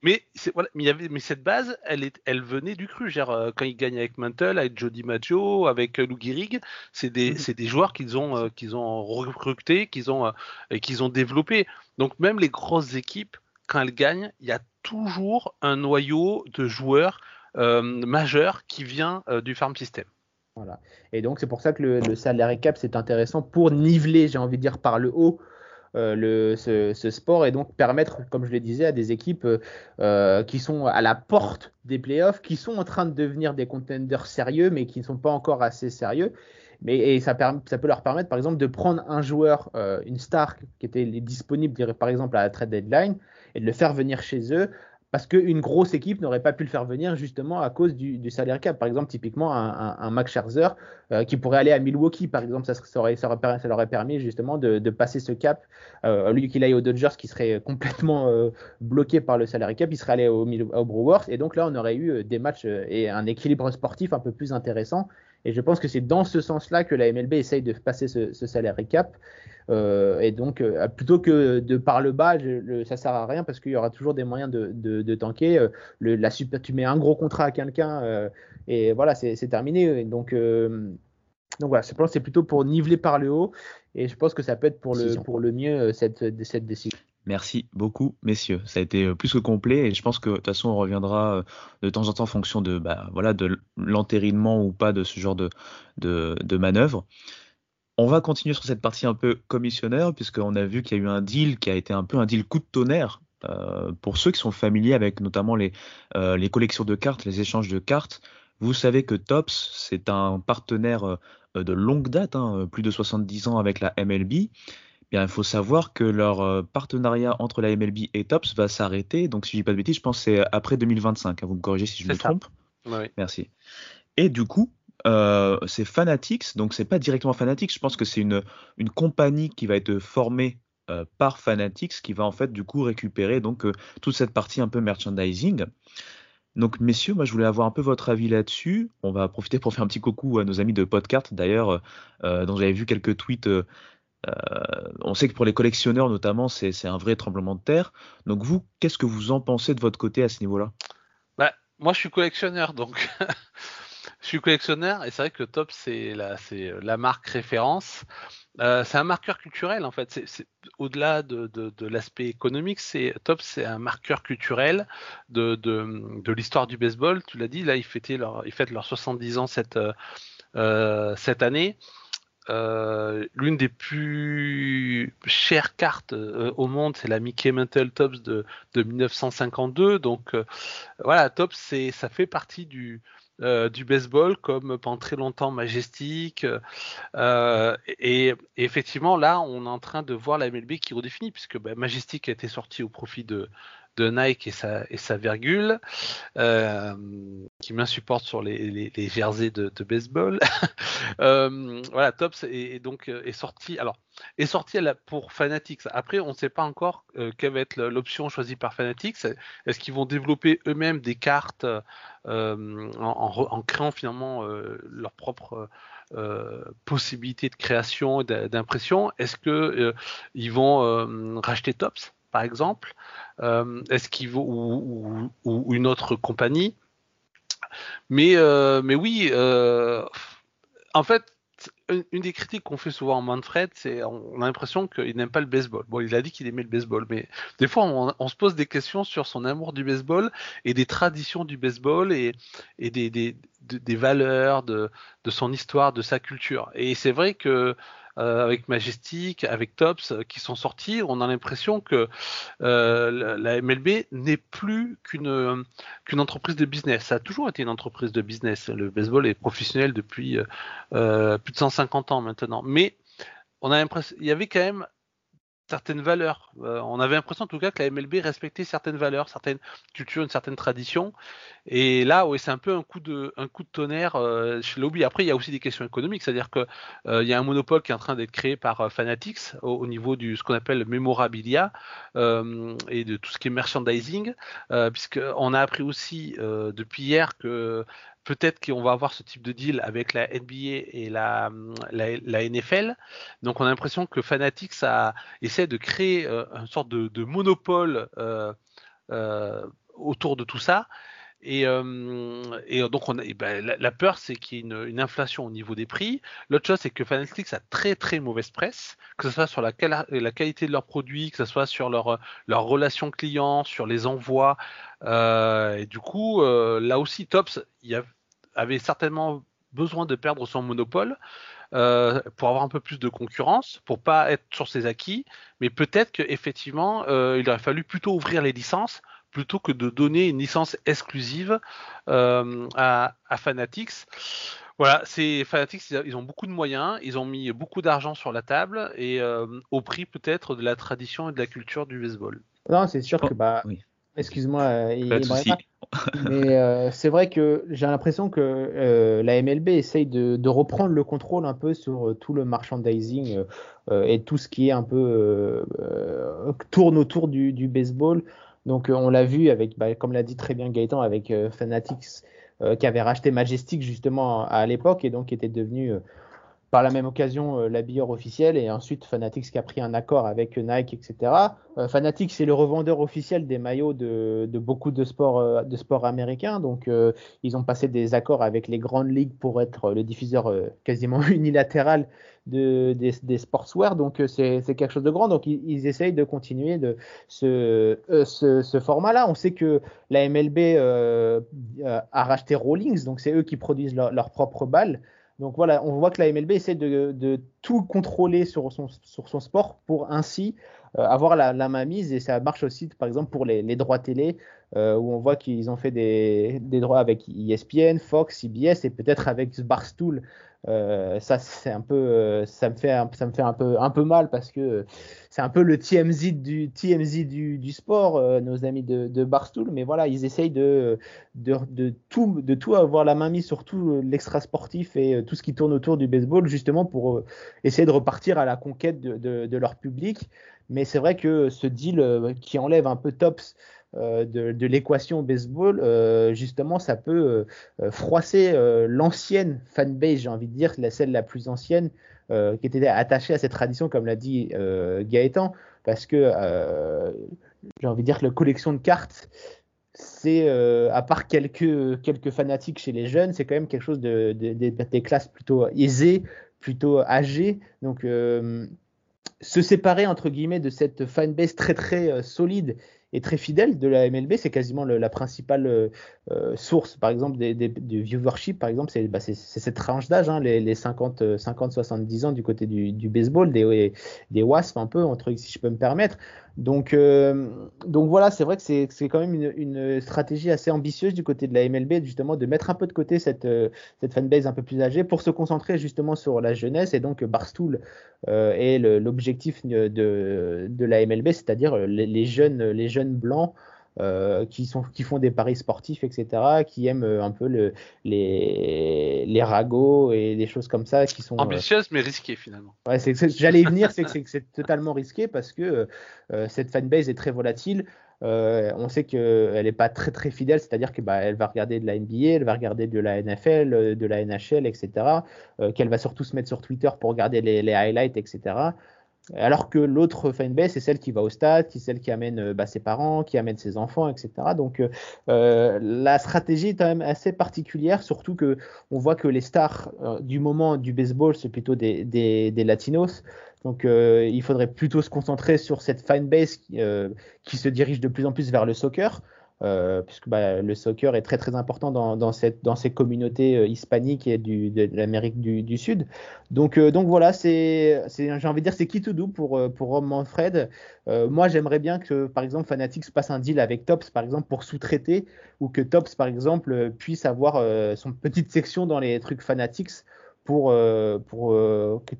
mais, voilà, mais, y avait, mais cette base, elle, est, elle venait du cru. Genre, euh, quand ils gagnent avec Mantle, avec Jody Maggio, avec euh, Lou Gehrig, c'est des, mm. des, joueurs qu'ils ont, euh, qu'ils ont recrutés, qu'ils ont, qu'ils ont développés. Donc même les grosses équipes, quand elles gagnent, il y a toujours un noyau de joueurs majeurs qui vient du farm system. Et donc c'est pour ça que le, le salary cap c'est intéressant pour niveler, j'ai envie de dire, par le haut euh, le, ce, sport et donc permettre, comme je le disais, à des équipes euh, euh, qui sont à la porte des playoffs, qui sont en train de devenir des contenders sérieux, mais qui ne sont pas encore assez sérieux. Mais et ça, ça peut leur permettre, par exemple, de prendre un joueur, une star qui était disponible, par exemple, à la trade deadline, et de le faire venir chez eux parce qu'une grosse équipe n'aurait pas pu le faire venir justement à cause du, salaire cap. Par exemple, typiquement un, Max Scherzer euh, qui pourrait aller à Milwaukee, par exemple, ça, leur aurait permis justement de, passer ce cap. Euh, lui qu'il aille aux Dodgers qui serait complètement euh, bloqué par le salaire cap, il serait allé au, au, Brewers et donc là on aurait eu des matchs et un équilibre sportif un peu plus intéressant. Et je pense que c'est dans ce sens-là que la MLB essaye de passer ce, ce salaire cap. Euh, et donc, euh, plutôt que de par le bas, je, le, ça sert à rien parce qu'il y aura toujours des moyens de, de, de tanker. Euh, le, la super, tu mets un gros contrat à quelqu'un et voilà, c'est terminé. Donc, Donc voilà, je pense que c'est plutôt pour niveler par le haut et je pense que ça peut être pour le, pour le mieux cette, cette décision. Merci beaucoup, messieurs. Ça a été plus que complet et je pense que de toute façon, on reviendra de temps en temps en fonction de, bah, voilà, de l'entérinement ou pas de ce genre de, de, manœuvre. On va continuer sur cette partie un peu commissionnaire, puisqu'on a vu qu'il y a eu un deal qui a été un peu un deal coup de tonnerre euh, pour ceux qui sont familiers avec notamment les, euh, collections de cartes, les échanges de cartes. Vous savez que Tops, c'est un partenaire euh, de longue date, hein, plus de 70 ans avec la MLB. Bien, il faut savoir que leur partenariat entre la MLB et Tops va s'arrêter. Donc, si je dis pas de bêtises, je pense que c'est après 2025. Hein, vous me corrigez si je me trompe. Oui. Merci. Et du coup, euh, c'est Fanatics, donc c'est pas directement Fanatics, je pense que c'est une, une compagnie qui va être formée euh, par Fanatics qui va en fait du coup récupérer donc euh, toute cette partie un peu merchandising. Donc messieurs, moi je voulais avoir un peu votre avis là-dessus. On va profiter pour faire un petit coucou à nos amis de Podcart d'ailleurs, dont j'avais vu quelques tweets. On sait que pour les collectionneurs notamment, c'est un vrai tremblement de terre. Donc vous, qu'est-ce que vous en pensez de votre côté à ce niveau-là? Bah, Moi je suis collectionneur, donc je suis collectionneur et c'est vrai que Top c'est la, euh, la marque référence. Euh, c'est un marqueur culturel en fait. Au-delà de, l'aspect économique, c'est Top c'est un marqueur culturel de, l'histoire du baseball. Tu l'as dit, là ils fêtaient leur, fêtent leurs 70 ans cette euh, cette année. Euh, l'une des plus chères cartes euh, au monde, c'est la Mickey Mantle Tops de, de 1952. Donc euh, voilà, Tops, c'est, ça fait partie du, du baseball comme pendant très longtemps Majestic. Et, effectivement, là, on est en train de voir la MLB qui redéfinit, puisque bah, Majestic a été sorti au profit de, de Nike et sa, virgule, euh, qui m'insupporte sur les, jerseys de, baseball. euh, voilà, Tops est, donc est sorti. Alors, est sorti pour Fanatics. Après, on ne sait pas encore euh, quelle va être l'option choisie par Fanatics. Est-ce qu'ils vont développer eux-mêmes des cartes euh, en, créant finalement euh, leur propre euh, possibilité de création d'impression? Est-ce que euh, ils vont euh, racheter Tops? Par exemple euh, Est-ce vont ou, une autre compagnie Mais euh, mais oui, euh, en fait, une des critiques qu'on fait souvent à Manfred, c'est on a l'impression qu'il n'aime pas le baseball. Bon, il a dit qu'il aimait le baseball, mais des fois on, on, se pose des questions sur son amour du baseball et des traditions du baseball et, et des, des, des, valeurs de, de son histoire, de sa culture. Et c'est vrai que avec Majestic, avec Tops euh, qui sont sortis, on a l'impression que euh, la MLB n'est plus qu'une qu'une entreprise de business. Ça a toujours été une entreprise de business. Le baseball est professionnel depuis euh, plus de 150 ans maintenant. Mais on a l'impression, il y avait quand même certaines valeurs. Euh, on avait l'impression en tout cas que la MLB respectait certaines valeurs, certaines cultures, une certaine tradition. Et là, c'est un peu un coup de, tonnerre euh, chez Lobby. Après, il y a aussi des questions économiques, c'est-à-dire que euh, y a un monopole qui est en train d'être créé par Fanatics au, au, niveau du ce qu'on appelle le memorabilia et de tout ce qui est merchandising, puisqu'on a appris aussi depuis hier que peut-être qu'on va avoir ce type de deal avec la NBA et la, la, la NFL. Donc on a l'impression que Fanatics essaie de créer euh, une sorte de, monopole euh, euh, autour de tout ça. Et, et, donc, ben, la, peur, c'est qu'il y ait une, inflation au niveau des prix. L'autre chose, c'est que Fanatics a très très mauvaise presse, que ce soit sur la, qualité de leurs produits, que ce soit sur leur, leur relation client, sur les envois. Et du coup, là aussi, Tops il y a, avait certainement besoin de perdre son monopole euh, pour avoir un peu plus de concurrence, pour pas être sur ses acquis, mais peut-être qu'effectivement, euh, il aurait fallu plutôt ouvrir les licences plutôt que de donner une licence exclusive euh, à, à, Fanatics. Voilà, c'est Fanatics, ils ont beaucoup de moyens, ils ont mis beaucoup d'argent sur la table et euh, au prix peut-être de la tradition et de la culture du baseball. Non, c'est sûr que bah, oui. Excuse-moi, euh, mais euh, c'est vrai que j'ai l'impression que euh, la MLB essaye de, de, reprendre le contrôle un peu sur euh, tout le merchandising et tout ce qui est un peu tourne autour du, du baseball. Donc on l'a vu avec, bah, comme l'a dit très bien Gaëtan, avec Fanatics qui avait racheté Majestic justement à l'époque et donc qui était devenu par la même occasion euh, l'habilleur officiel et ensuite Fanatics qui a pris un accord avec Nike, etc. Euh, Fanatics c'est le revendeur officiel des maillots de, beaucoup de sports, euh, de sports américains, donc ils ont passé des accords avec les grandes ligues pour être le diffuseur quasiment unilatéral de, des, sportswear, donc c'est quelque chose de grand. Donc ils, essayent de continuer de ce, format-là. On sait que la MLB a racheté Rawlings, donc c'est eux qui produisent leurs leur propres balles. Donc voilà, on voit que la MLB essaie de, tout contrôler sur son, sport pour ainsi euh, avoir la, main mise. Et ça marche aussi par exemple pour les, droits télé euh, où on voit qu'ils ont fait des, des, droits avec ESPN, Fox, CBS et peut-être avec Barstool euh, ça c'est un peu euh, ça me fait un, ça me fait un peu un peu mal parce que c'est un peu le TMZ du TMZ du, du sport euh, nos amis de, de, Barstool. Mais voilà ils essayent de, de, de tout de tout avoir la main mise sur tout l'extra sportif et tout ce qui tourne autour du baseball justement pour essayer de repartir à la conquête de, de leur public. Mais c'est vrai que ce deal qui enlève un peu Tops euh, de, l'équation baseball, euh, justement, ça peut euh, froisser l'ancienne fanbase, j'ai envie de dire, celle la plus ancienne, qui était attachée à cette tradition, comme l'a dit Gaëtan, parce que j'ai envie de dire que la collection de cartes, c'est à part quelques quelques fanatiques chez les jeunes, c'est quand même quelque chose de, des classes plutôt aisées, plutôt âgées. Donc se séparer entre guillemets de cette fanbase très très solide est très fidèle de la MLB. C'est quasiment la principale euh, euh, source, par exemple, des, du viewership, par exemple, c'est bah, cette tranche d'âge, hein, les, 50, 50, 70 ans du côté du, du baseball, des, des WASP un peu, entre si je peux me permettre. Donc, euh, donc voilà, c'est vrai que c'est quand même une, stratégie assez ambitieuse du côté de la MLB, justement, de mettre un peu de côté cette, cette fanbase un peu plus âgée pour se concentrer justement sur la jeunesse. Et donc, Barstool euh, est l'objectif de, la MLB, c'est-à-dire jeunes, les jeunes blancs euh, qui, sont, qui font des paris sportifs, etc., qui aiment euh, un peu le, les, les ragots et des choses comme ça qui sont. Euh, Ambitieuses, mais risquées finalement. Ouais, j'allais y venir, c'est que c'est totalement risqué parce que cette fanbase est très volatile. on sait qu'elle n'est pas très très fidèle, c'est-à-dire que bah, elle va regarder de la NBA, elle va regarder de la NFL, de la NHL, etc. Qu'elle va surtout se mettre sur Twitter pour regarder les, les highlights, etc. Alors que l'autre fanbase, c'est celle qui va au stade, qui celle qui amène euh, bah, ses parents, qui amène ses enfants, etc. Donc euh, euh, la stratégie est quand même assez particulière, surtout que on voit que les stars du moment du baseball, c'est plutôt des, latinos. Donc il faudrait plutôt se concentrer sur cette fanbase qui, qui se dirige de plus en plus vers le soccer. Euh, puisque bah, le soccer est très très important dans, cette, dans ces communautés euh, hispaniques et de, l'Amérique du, Sud. Donc, euh, donc voilà, c'est, j'ai envie de dire c'est qui to do pour, pour Rob Manfred. moi j'aimerais bien que par exemple Fanatics passe un deal avec Tops par exemple pour sous-traiter ou que Tops par exemple puisse avoir son petite section dans les trucs Fanatics pour, pour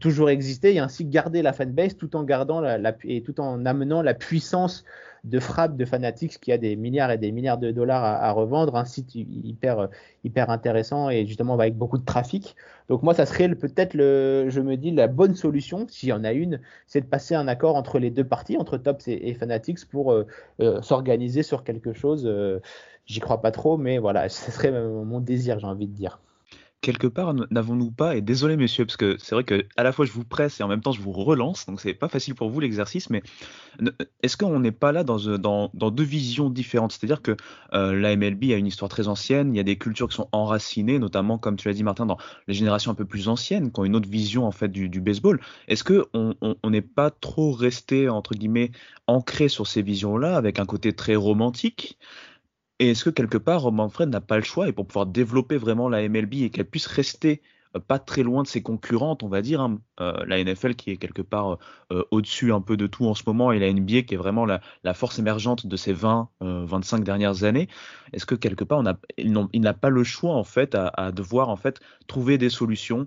toujours exister et ainsi garder la fanbase tout en gardant la, et tout en amenant la puissance de frappe de Fanatics qui a des milliards et des milliards de dollars à, revendre, un site hyper, hyper intéressant et justement avec beaucoup de trafic. Donc moi, ça serait peut-être, le, je me dis, la bonne solution, s'il y en a une, c'est de passer un accord entre les deux parties, entre Tops et, Fanatics, pour euh, euh, s'organiser sur quelque chose. Euh, j'y crois pas trop, mais voilà, ce serait mon désir, j'ai envie de dire quelque part, n'avons-nous pas, et désolé messieurs, parce que c'est vrai que à la fois je vous presse et en même temps je vous relance, donc c'est pas facile pour vous l'exercice, mais est-ce qu'on n'est pas là dans, euh, dans, deux visions différentes? C'est-à-dire que euh, la MLB a une histoire très ancienne, il y a des cultures qui sont enracinées, notamment comme tu l'as dit Martin, dans les générations un peu plus anciennes, qui ont une autre vision en fait du, baseball. Est-ce que on n'est pas trop resté entre guillemets ancré sur ces visions-là, avec un côté très romantique et est-ce que quelque part, Roman Fred n'a pas le choix et pour pouvoir développer vraiment la MLB et qu'elle puisse rester euh, pas très loin de ses concurrentes, on va dire, hein, euh, la NFL qui est quelque part euh, au-dessus un peu de tout en ce moment et la NBA qui est vraiment la, force émergente de ces 20, 25 dernières années. Est-ce que quelque part, il n'a pas le choix en fait à, devoir en fait trouver des solutions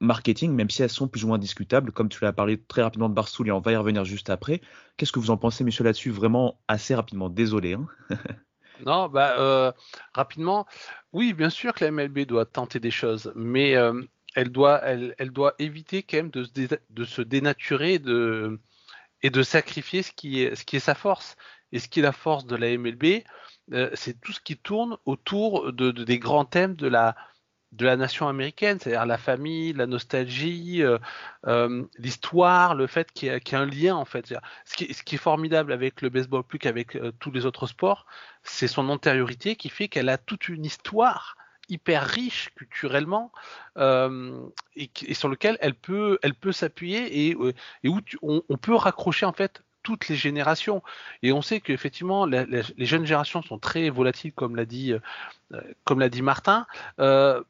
marketing, même si elles sont plus ou moins discutables, comme tu l'as parlé très rapidement de Barstool et on va y revenir juste après. Qu'est-ce que vous en pensez, monsieur, là-dessus? Vraiment assez rapidement, désolé. Hein Non, bah euh, rapidement, oui, bien sûr que la MLB doit tenter des choses, mais euh, elle doit, elle, elle, doit éviter quand même de, de se dénaturer de, et de sacrifier ce qui est, ce qui est sa force. Et ce qui est la force de la MLB, euh, c'est tout ce qui tourne autour de, des grands thèmes de la, de la nation américaine, c'est-à-dire la famille, la nostalgie, euh, euh, l'histoire, le fait qu'il y, ait un lien en fait. Ce qui, est, formidable avec le baseball plus qu'avec tous les autres sports, c'est son antériorité qui fait qu'elle a toute une histoire hyper riche culturellement et, sur lequel elle peut, elle peut s'appuyer et, où on, peut raccrocher en fait toutes les générations. Et on sait qu'effectivement, les jeunes générations sont très volatiles, comme l'a dit, euh, dit Martin. Euh,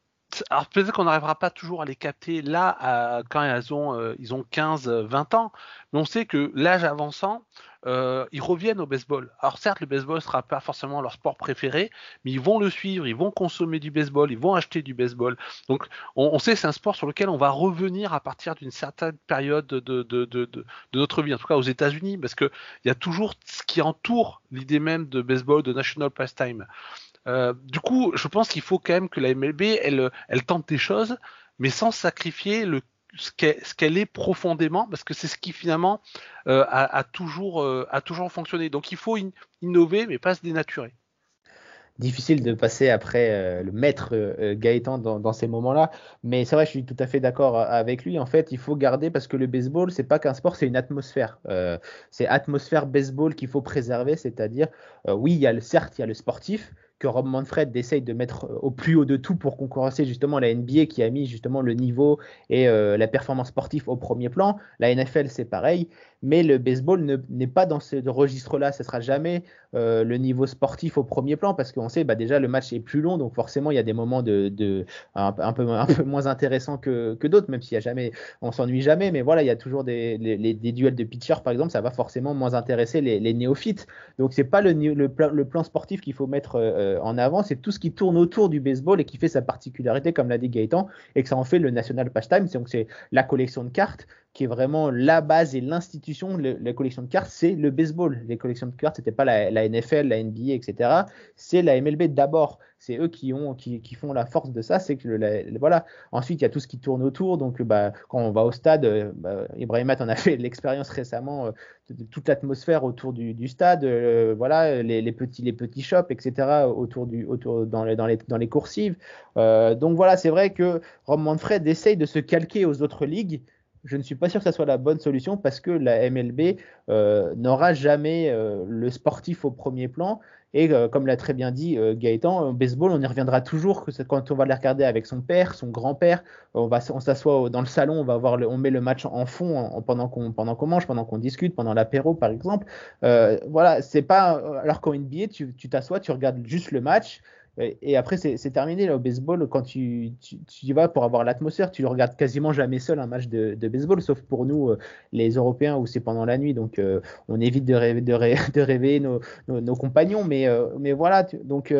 alors peut-être qu'on n'arrivera pas toujours à les capter là quand elles ont, euh, ils ont 15, 20 ans, mais on sait que l'âge avançant, euh, ils reviennent au baseball. Alors certes, le baseball ne sera pas forcément leur sport préféré, mais ils vont le suivre, ils vont consommer du baseball, ils vont acheter du baseball. Donc on, sait que c'est un sport sur lequel on va revenir à partir d'une certaine période de, de, de, de, notre vie, en tout cas aux États-Unis, parce qu'il y a toujours ce qui entoure l'idée même de baseball, de national pastime. Euh, du coup, je pense qu'il faut quand même que la MLB, elle, tente des choses, mais sans sacrifier ce qu'elle est profondément, parce que c'est ce qui finalement euh, a, toujours, euh, a toujours fonctionné. Donc il faut innover, mais pas se dénaturer. Difficile de passer après le maître Gaëtan dans, ces moments-là, mais c'est vrai, je suis tout à fait d'accord avec lui. En fait, il faut garder parce que le baseball, c'est pas qu'un sport, c'est une atmosphère. c'est atmosphère baseball qu'il faut préserver, c'est-à-dire, oui, il y a le, certes, il y a le sportif, que Rob Manfred essaye de mettre euh, au plus haut de tout pour concurrencer justement la NBA qui a mis justement le niveau et euh, la performance sportive au premier plan. La NFL, c'est pareil mais le baseball n'est pas dans ce registre-là. Ce sera jamais euh, le niveau sportif au premier plan parce qu'on sait bah, déjà le match est plus long, donc forcément il y a des moments un, peu, moins intéressants que, d'autres, même s'il y a jamais, on s'ennuie jamais. Mais voilà, il y a toujours des, duels de pitchers par exemple, ça va forcément moins intéresser les, néophytes. Donc c'est pas le, plan sportif qu'il faut mettre euh, en avant, c'est tout ce qui tourne autour du baseball et qui fait sa particularité, comme l'a dit Gaëtan, et que ça en fait le national pastime. Donc c'est la collection de cartes qui est vraiment la base et l'institution, la collection de cartes, c'est le baseball. Les collections de cartes, c'était pas la, NFL, la NBA, etc. C'est la MLB d'abord. C'est eux qui ont, qui, font la force de ça. C'est que voilà. Ensuite, il y a tout ce qui tourne autour. Donc, bah, quand on va au stade, euh, bah, Ibrahim en a fait l'expérience récemment euh, de, toute l'atmosphère autour du, stade. Euh, voilà, les, petits, les petits shops, etc. Autour du, autour dans les, dans les, dans les coursives. donc voilà, c'est vrai que Rob Manfred essaye de se calquer aux autres ligues je ne suis pas sûr que ça soit la bonne solution parce que la MLB euh, n'aura jamais euh, le sportif au premier plan. Et euh, comme l'a très bien dit Gaëtan, baseball, on y reviendra toujours que quand on va les regarder avec son père, son grand-père, on s'assoit dans le salon, on va voir on met le match en fond pendant qu'on pendant qu'on mange, pendant qu'on discute, pendant l'apéro par exemple. voilà, c'est pas alors qu'en NBA, tu t'assois, tu regardes juste le match. Et après, c'est terminé au baseball. Quand tu, tu, y vas pour avoir l'atmosphère, tu regardes quasiment jamais seul un match de, baseball, sauf pour nous, euh, les Européens, où c'est pendant la nuit. Donc, euh, on évite de, rêver, de, de réveiller nos, nos, compagnons. Mais, euh, mais voilà, donc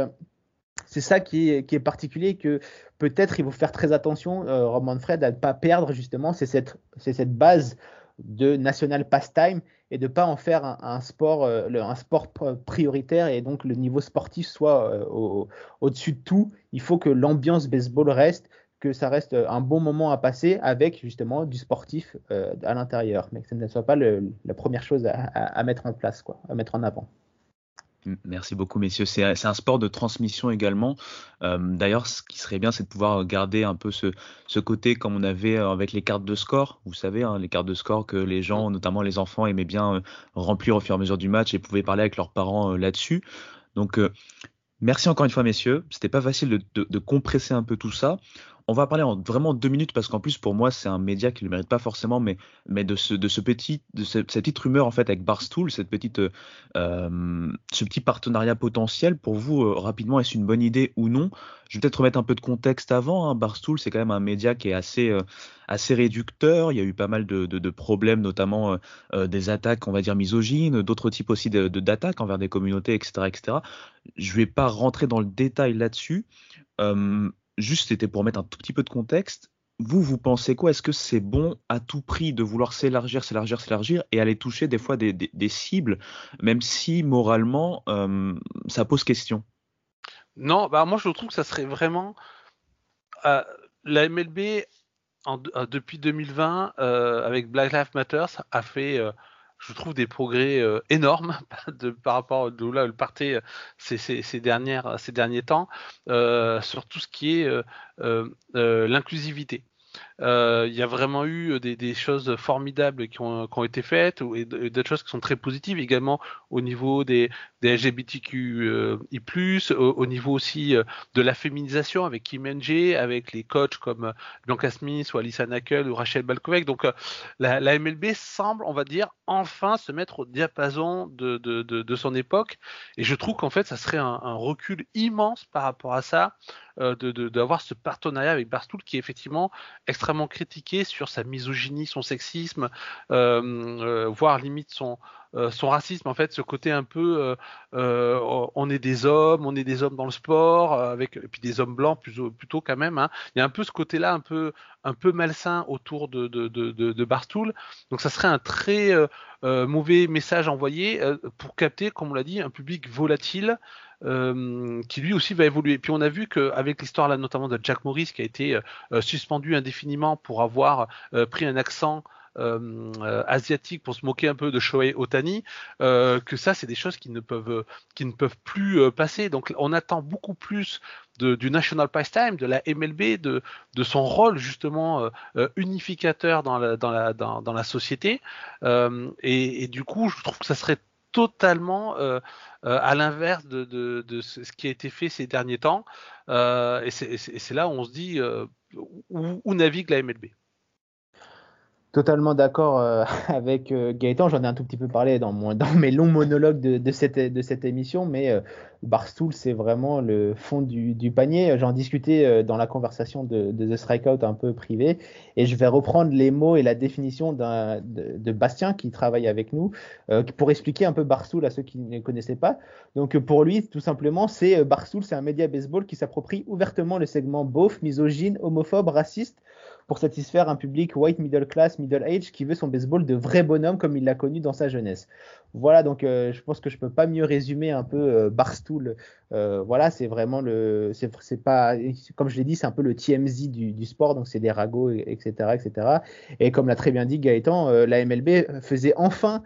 c'est ça qui est, qui est, particulier que peut-être il faut faire très attention, Rob Manfred, à ne pas perdre justement. C'est cette, cette base de national pastime et de pas en faire un, sport, euh, un sport prioritaire et donc le niveau sportif soit euh, au-dessus de tout. Il faut que l'ambiance baseball reste, que ça reste un bon moment à passer avec justement du sportif euh, à l'intérieur, mais que ce ne soit pas la première chose à, à, mettre en place, quoi, à mettre en avant. Merci beaucoup, messieurs. C'est un sport de transmission également. Euh, d'ailleurs, ce qui serait bien, c'est de pouvoir garder un peu ce, côté comme on avait euh, avec les cartes de score. Vous savez, hein, les cartes de score que les gens, notamment les enfants, aimaient bien euh, remplir au fur et à mesure du match et pouvaient parler avec leurs parents là-dessus. Donc, merci encore une fois, messieurs. C'était pas facile de, compresser un peu tout ça. On va parler en vraiment deux minutes parce qu'en plus pour moi c'est un média qui ne le mérite pas forcément, mais, mais de ce, de ce petit, de cette petite rumeur en fait avec Barstool, cette petite, euh, ce petit partenariat potentiel pour vous euh, rapidement est-ce une bonne idée ou non? Je vais peut-être remettre un peu de contexte avant. Hein. Barstool c'est quand même un média qui est assez, euh, assez réducteur. Il y a eu pas mal de, de, problèmes, notamment des attaques on va dire misogynes, d'autres types aussi d'attaques envers des communautés, etc., etc. Je vais pas rentrer dans le détail là-dessus juste c'était pour mettre un tout petit peu de contexte. Vous, vous pensez quoi? Est-ce que c'est bon à tout prix de vouloir s'élargir, s'élargir, s'élargir et aller toucher des fois des, cibles, même si moralement euh, ça pose question? Non, bah moi je trouve que ça serait vraiment euh, la MLB euh, depuis 2020 avec Black Lives Matter a fait je trouve des progrès énormes de, par rapport à là elle partait ces, ces, derniers temps sur tout ce qui est l'inclusivité. Euh, il y a vraiment eu des, des choses formidables qui ont, été faites et d'autres choses qui sont très positives également au niveau des, des LGBTQI+, euh, au, au, niveau aussi euh, de la féminisation avec Kim Ng, avec les coachs comme Bianca Smith ou Alissa Nackel ou Rachel Balkovec. Donc la, MLB semble, on va dire, enfin se mettre au diapason de son époque et je trouve qu'en fait ça serait un, un, recul immense par rapport à ça euh, d'avoir ce partenariat avec Barstool qui est effectivement extrêmement critiqué sur sa misogynie, son sexisme, euh, euh, voire limite son, son racisme, en fait, ce côté un peu on est des hommes, on est des hommes dans le sport, avec et puis des hommes blancs plutôt, quand même. Hein. Il y a un peu ce côté-là un peu un peu malsain autour de, de, de, de, Barstool. Donc ça serait un très mauvais message envoyé pour capter, comme on l'a dit, un public volatile euh, qui lui aussi va évoluer. Puis on a vu qu'avec l'histoire là notamment de Jack Morris qui a été euh, suspendu indéfiniment pour avoir euh, pris un accent asiatique pour se moquer un peu de Shohei Otani, que ça c'est des choses qui ne peuvent plus passer. Donc on attend beaucoup plus du National Pastime, de la MLB, de, son rôle justement unificateur dans la, société. Et, du coup, je trouve que ça serait totalement euh, euh, à l'inverse de, ce qui a été fait ces derniers temps. Euh, et c'est là où on se dit où navigue la MLB totalement d'accord euh, avec euh, Gaëtan. J'en ai un tout petit peu parlé dans, mes longs monologues de, cette, émission, mais euh, Barstool, c'est vraiment le fond du, panier. J'en discutais dans la conversation de, The Strikeout un peu privé, et je vais reprendre les mots et la définition de, de, Bastien qui travaille avec nous pour expliquer un peu Barstool à ceux qui ne connaissaient pas. Donc pour lui, tout simplement, c'est Barstool, c'est un média baseball qui s'approprie ouvertement le segment beauf, misogyne, homophobe, raciste pour satisfaire un public white middle class, middle age qui veut son baseball de vrai bonhomme comme il l'a connu dans sa jeunesse. Voilà, donc euh, je pense que je peux pas mieux résumer un peu euh, Barstool. Euh, voilà, c'est vraiment le, c'est pas, comme je l'ai dit, c'est un peu le TMZ du, du sport, donc c'est des ragots, etc., etc. Et comme l'a très bien dit Gaëtan, la MLB faisait enfin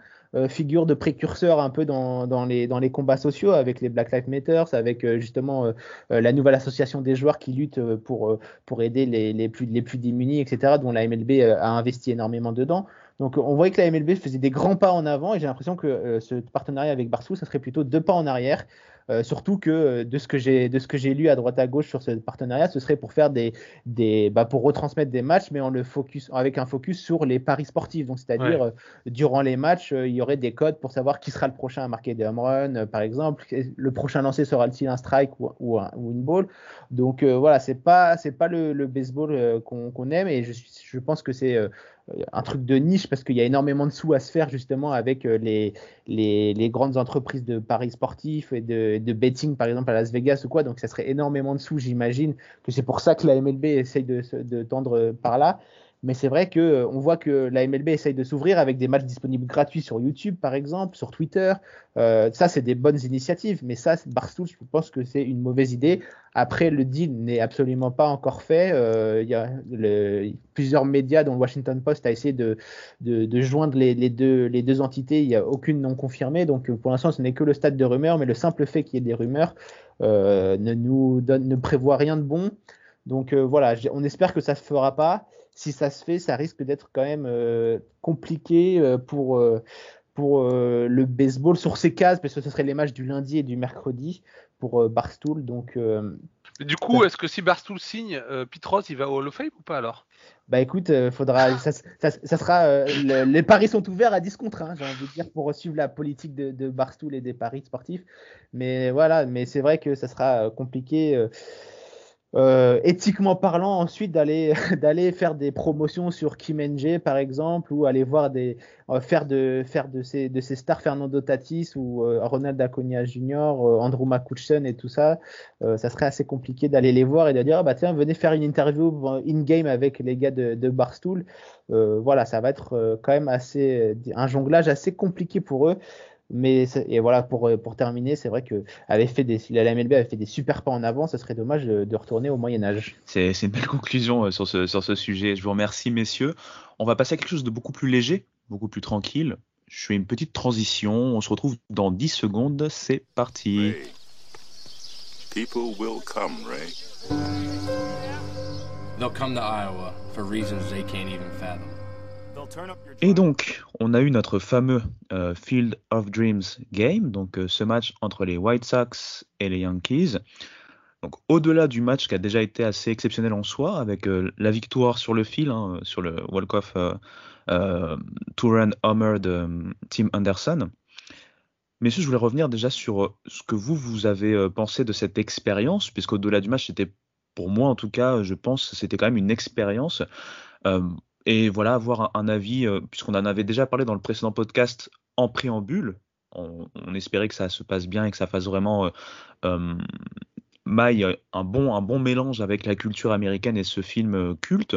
figure de précurseur un peu dans, dans, les, dans les combats sociaux avec les Black Lives Matter, avec euh, justement euh, la nouvelle association des joueurs qui luttent pour, pour aider les, les, plus, les plus démunis, etc., dont la MLB a investi énormément dedans. Donc on voyait que la MLB faisait des grands pas en avant et j'ai l'impression que ce partenariat avec Barçou, ça serait plutôt deux pas en arrière. Euh, surtout que euh, de ce que j'ai de ce que j'ai lu à droite à gauche sur ce partenariat, ce serait pour faire des des bah, pour retransmettre des matchs, mais en le focus avec un focus sur les paris sportifs. Donc c'est-à-dire euh, durant les matchs, il y aurait des codes pour savoir qui sera le prochain à marquer des home runs, par exemple. Le prochain lancé sera-t-il un strike ou, ou, un, ou une ball. Donc voilà, c'est pas c'est pas le, le baseball qu'on aime et je je pense que c'est un truc de niche parce qu'il y a énormément de sous à se faire justement avec euh, les, les, grandes entreprises de paris sportifs et de, de, betting par exemple à Las Vegas ou quoi. Donc ça serait énormément de sous, j'imagine que c'est pour ça que la MLB essaye de, de tendre par là. Mais c'est vrai que euh, on voit que la MLB essaye de s'ouvrir avec des matchs disponibles gratuits sur YouTube, par exemple, sur Twitter. Euh, ça, c'est des bonnes initiatives. Mais ça, Barstool, je pense que c'est une mauvaise idée. Après, le deal n'est absolument pas encore fait. Euh, il y a plusieurs médias, dont le Washington Post, a essayé de, joindre les, deux, entités. Il n'y a aucune non confirmée. Donc, pour l'instant, ce n'est que le stade de rumeurs. Mais le simple fait qu'il y ait des rumeurs ne ne prévoit rien de bon. Donc voilà, on espère que ça se fera pas si ça se fait, ça risque d'être quand même euh, compliqué euh, pour, euh, pour le baseball sur ces cases, parce que ce serait les matchs du lundi et du mercredi pour Barstool. Donc, du coup, est-ce que si Barstool signe, Pitros, il va au Hall of Fame ou pas alors? Bah écoute, faudra, ça, ça, sera, les paris sont ouverts à 10 contre 1, j'ai envie de dire, pour suivre la politique de, de Barstool et des paris sportifs. Mais voilà, mais c'est vrai que ça sera compliqué. Euh, éthiquement parlant, ensuite d'aller d'aller faire des promotions sur Kim Ng par exemple, ou aller voir des euh, faire de faire de ces de ces stars Fernando Tatis ou euh, Ronald Acuna Jr., Andrew McCutcheon et tout ça, ça serait assez compliqué d'aller les voir et de dire ah bah tiens venez faire une interview in game avec les gars de, de Barstool. voilà, ça va être quand même assez un jonglage assez compliqué pour eux. Mais et voilà pour euh, pour terminer, c'est vrai que avait fait des la MLB avait fait des super pas en avant, ce serait dommage de, retourner au Moyen Âge. C'est une belle conclusion euh, sur ce sur ce sujet. Je vous remercie messieurs. On va passer à quelque chose de beaucoup plus léger, beaucoup plus tranquille. je fais une petite transition. On se retrouve dans 10 secondes. C'est parti. Ray, people will come, Ray. They'll come to Iowa for reasons they can't even fathom. Et donc, on a eu notre fameux euh, Field of Dreams game, donc euh, ce match entre les White Sox et les Yankees. Donc, au-delà du match qui a déjà été assez exceptionnel en soi, avec euh, la victoire sur le fil, hein, sur le walk-off two-run homer de Tim Anderson. Messieurs, je voulais revenir déjà sur ce que vous, vous avez pensé de cette expérience, puisqu'au-delà du match, c'était pour moi en tout cas, je pense, c'était quand même une expérience. Et voilà, avoir un, avis, puisqu'on en avait déjà parlé dans le précédent podcast en préambule. On, espérait que ça se passe bien et que ça fasse vraiment maille un bon, un bon mélange avec la culture américaine et ce film culte.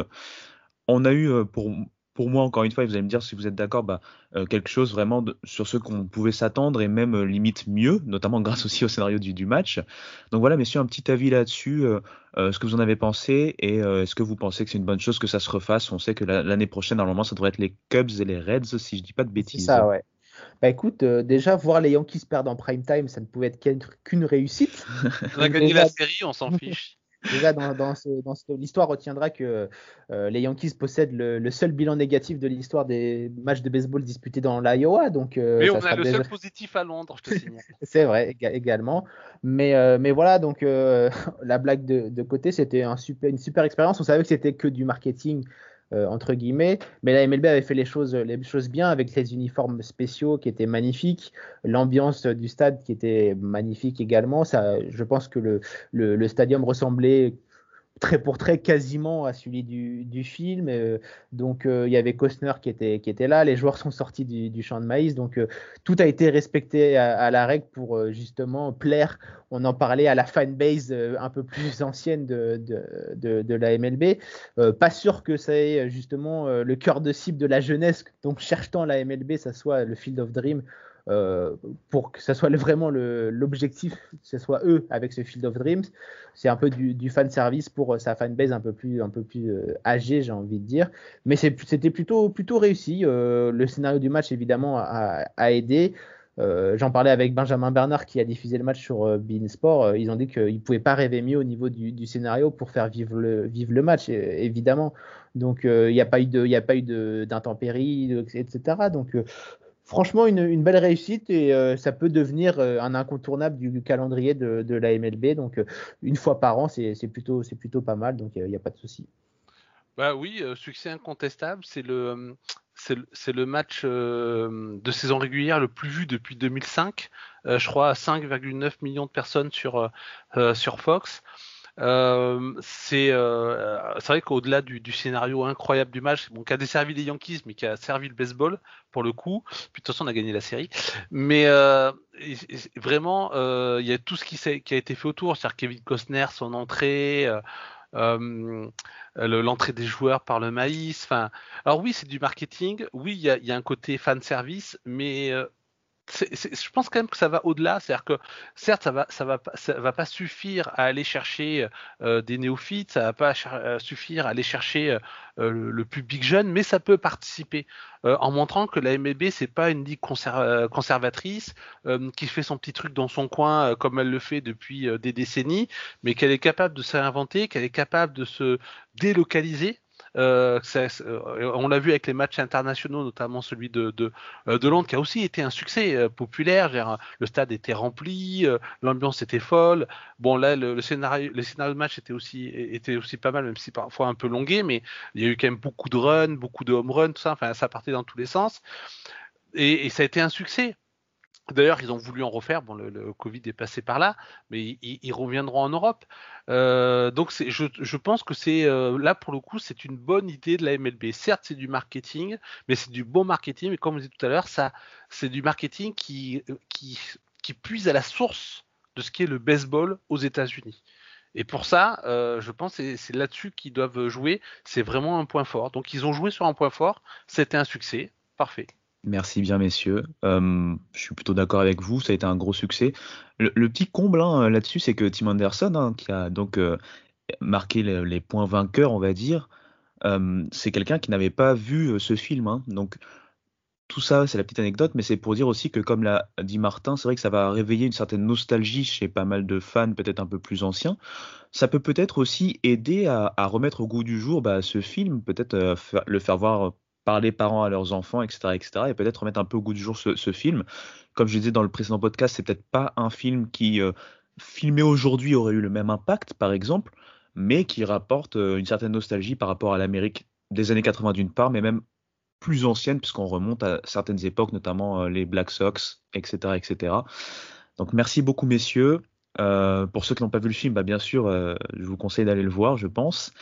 On a eu pour, pour moi, encore une fois, vous allez me dire si vous êtes d'accord, bah, euh, quelque chose vraiment sur ce qu'on pouvait s'attendre et même euh, limite mieux, notamment grâce aussi au scénario du, du match. Donc voilà, messieurs, un petit avis là-dessus, euh, ce que vous en avez pensé et est-ce que vous pensez que c'est une bonne chose que ça se refasse? On sait que l'année prochaine, normalement, ça devrait être les Cubs et les Reds, si je dis pas de bêtises. ça, ouais. Bah écoute, déjà voir les Yankees perdre en prime time, ça ne pouvait être qu'une réussite. on a gagné la série, on s'en fiche. Déjà, dans, dans, l'histoire retiendra que euh, les Yankees possèdent le, seul bilan négatif de l'histoire des matchs de baseball disputés dans l'Iowa. Donc, euh, mais on a le seul positif à Londres, je te signale. C'est vrai, également. Mais, euh, mais voilà, donc la blague de, de côté, c'était un super, une super expérience. On savait que c'était que du marketing entre guillemets. Mais la MLB avait fait les choses, les choses bien avec les uniformes spéciaux qui étaient magnifiques, l'ambiance du stade qui était magnifique également. Ça, je pense que le, le, le stadium ressemblait très pour très quasiment à celui du, film. Euh, donc euh, il y avait Costner qui était, là, les joueurs sont sortis du, champ de maïs, donc euh, tout a été respecté à, la règle pour justement plaire. On en parlait à la fanbase un peu plus ancienne de, de, la MLB. pas sûr que ça ait justement le cœur de cible de la jeunesse, donc cherche tant la MLB, ça soit le Field of Dream euh, pour que ça soit vraiment l'objectif, que ce soit eux avec ce Field of Dreams. C'est un peu du, fan service pour euh, sa fanbase un peu plus, un peu plus euh, âgée, j'ai envie de dire. Mais c'était plutôt, plutôt réussi. le scénario du match, évidemment, a, aidé. J'en parlais avec Benjamin Bernard qui a diffusé le match sur Bein Sport. ils ont dit qu'ils ne pouvaient pas rêver mieux au niveau du, du, scénario pour faire vivre le, vivre le match, évidemment. Donc il n'y a pas eu d'intempéries, etc. Donc franchement une, belle réussite et euh, ça peut devenir euh, un incontournable du, calendrier de, la MLB. Donc euh, une fois par an, c'est plutôt, pas mal, donc il n'y a pas de souci. Bah oui, succès incontestable. C'est le, match de saison régulière le plus vu depuis 2005. je crois à 5,9 millions de personnes sur Fox. Euh, c'est euh, vrai qu'au-delà du, scénario incroyable du match, bon, qui a desservi les Yankees, mais qui a servi le baseball pour le coup. Puis de toute façon, on a gagné la série. Mais euh, vraiment, il y a tout ce qui, a été fait autour, c'est-à-dire Kevin Costner, son entrée. L'entrée des joueurs par le maïs. Enfin, alors oui, c'est du marketing. Oui, il y a, un côté fan service, mais je pense quand même que ça va au-delà, c'est-à-dire que certes ça va ça va ça va pas suffire à aller chercher euh, des néophytes, ça va pas euh, suffire à aller chercher euh, le, public jeune, mais ça peut participer. En montrant que la MLB c'est pas une ligue conservatrice qui fait son petit truc dans son coin comme elle le fait depuis des décennies, mais qu'elle est capable de s'inventer, qu'elle est capable de se délocaliser euh, euh, on l'a vu avec les matchs internationaux, notamment celui de, euh, Londres, qui a aussi été un succès populaire. Le stade était rempli, l'ambiance était folle. Bon, là, le, scénario, de match était aussi, pas mal, même si parfois un peu longué, mais il y a eu quand même beaucoup de runs, beaucoup de home runs, tout ça. Enfin, ça partait dans tous les sens. Et ça a été un succès. D'ailleurs, ils ont voulu en refaire. Bon, le, Covid est passé par là, mais ils, reviendront en Europe. Euh, donc, je, pense que c'est euh, là pour le coup, c'est une bonne idée de la MLB. Certes, c'est du marketing, mais c'est du bon marketing. Et comme vous dit tout à l'heure, ça, c'est du marketing qui, qui, qui puise à la source de ce qui est le baseball aux États-Unis. Et pour ça, euh, je pense que c'est là-dessus qu'ils doivent jouer. C'est vraiment un point fort. Donc, ils ont joué sur un point fort. C'était un succès. Parfait. Merci bien, messieurs. je suis plutôt d'accord avec vous, ça a été un gros succès. Le, petit comble hein, là-dessus, c'est que Tim Anderson, hein, qui a donc euh, marqué les, points vainqueurs, on va dire, c'est quelqu'un qui n'avait pas vu euh, ce film. Hein. donc, tout ça, c'est la petite anecdote, mais c'est pour dire aussi que, comme l'a dit Martin, c'est vrai que ça va réveiller une certaine nostalgie chez pas mal de fans, peut-être un peu plus anciens. Ça peut peut-être aussi aider à, remettre au goût du jour bah, ce film, peut-être euh, le faire voir par les parents à leurs enfants, etc., etc., et peut-être remettre un peu au goût du jour ce, film. Comme je disais dans le précédent podcast, c'est peut-être pas un film qui, euh, filmé aujourd'hui, aurait eu le même impact, par exemple, mais qui rapporte euh, une certaine nostalgie par rapport à l'Amérique des années 80 d'une part, mais même plus ancienne, puisqu'on remonte à certaines époques, notamment euh, les Black Sox, etc., etc. Donc merci beaucoup, messieurs. Pour ceux qui n'ont pas vu le film, bah, bien sûr, je vous conseille d'aller le voir, je pense.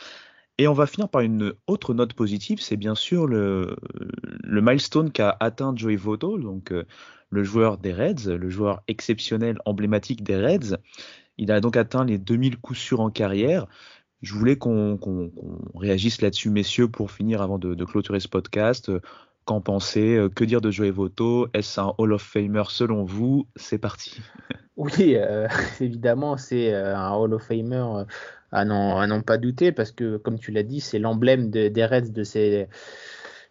Et on va finir par une autre note positive, c'est bien sûr le, le milestone qu'a atteint Joey Votto, donc le joueur des Reds, le joueur exceptionnel, emblématique des Reds. Il a donc atteint les 2000 coups sûrs en carrière. Je voulais qu'on réagisse là-dessus, messieurs, pour finir avant de, clôturer ce podcast. Qu'en pensez euh, Que dire de Joey Voto Est-ce un Hall of Famer selon vous? C'est parti. Oui, euh, évidemment, c'est euh, un Hall of Famer à n'en pas douter, parce que, comme tu l'as dit, c'est l'emblème des Reds de ces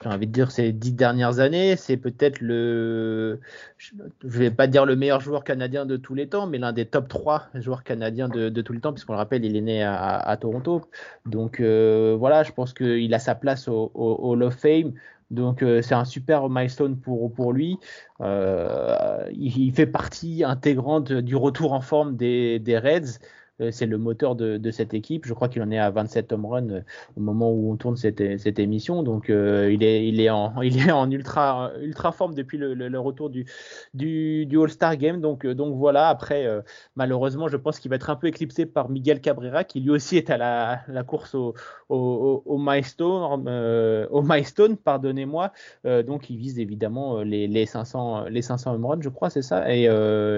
j'ai envie dix dernières années. C'est peut-être le, je vais pas dire le meilleur joueur canadien de tous les temps, mais l'un des top 3 joueurs canadiens de, tous les temps, puisqu'on le rappelle, il est né à, Toronto. Donc voilà, je pense qu'il a sa place au, Hall of Fame. Donc euh, c'est un super milestone pour, pour lui. Euh, il, fait partie intégrante du retour en forme des, des Reds. Euh, c'est le moteur de, cette équipe. Je crois qu'il en est à 27 home runs euh, au moment où on tourne cette, émission. Donc euh, il, est, en, ultra, forme depuis le, retour du, All-Star Game. Donc, voilà, après, malheureusement, je pense qu'il va être un peu éclipsé par Miguel Cabrera, qui lui aussi est à la, course au, au, milestone, pardonnez-moi. donc il vise évidemment les, les, 500, les 500 home runs, je crois, c'est ça, et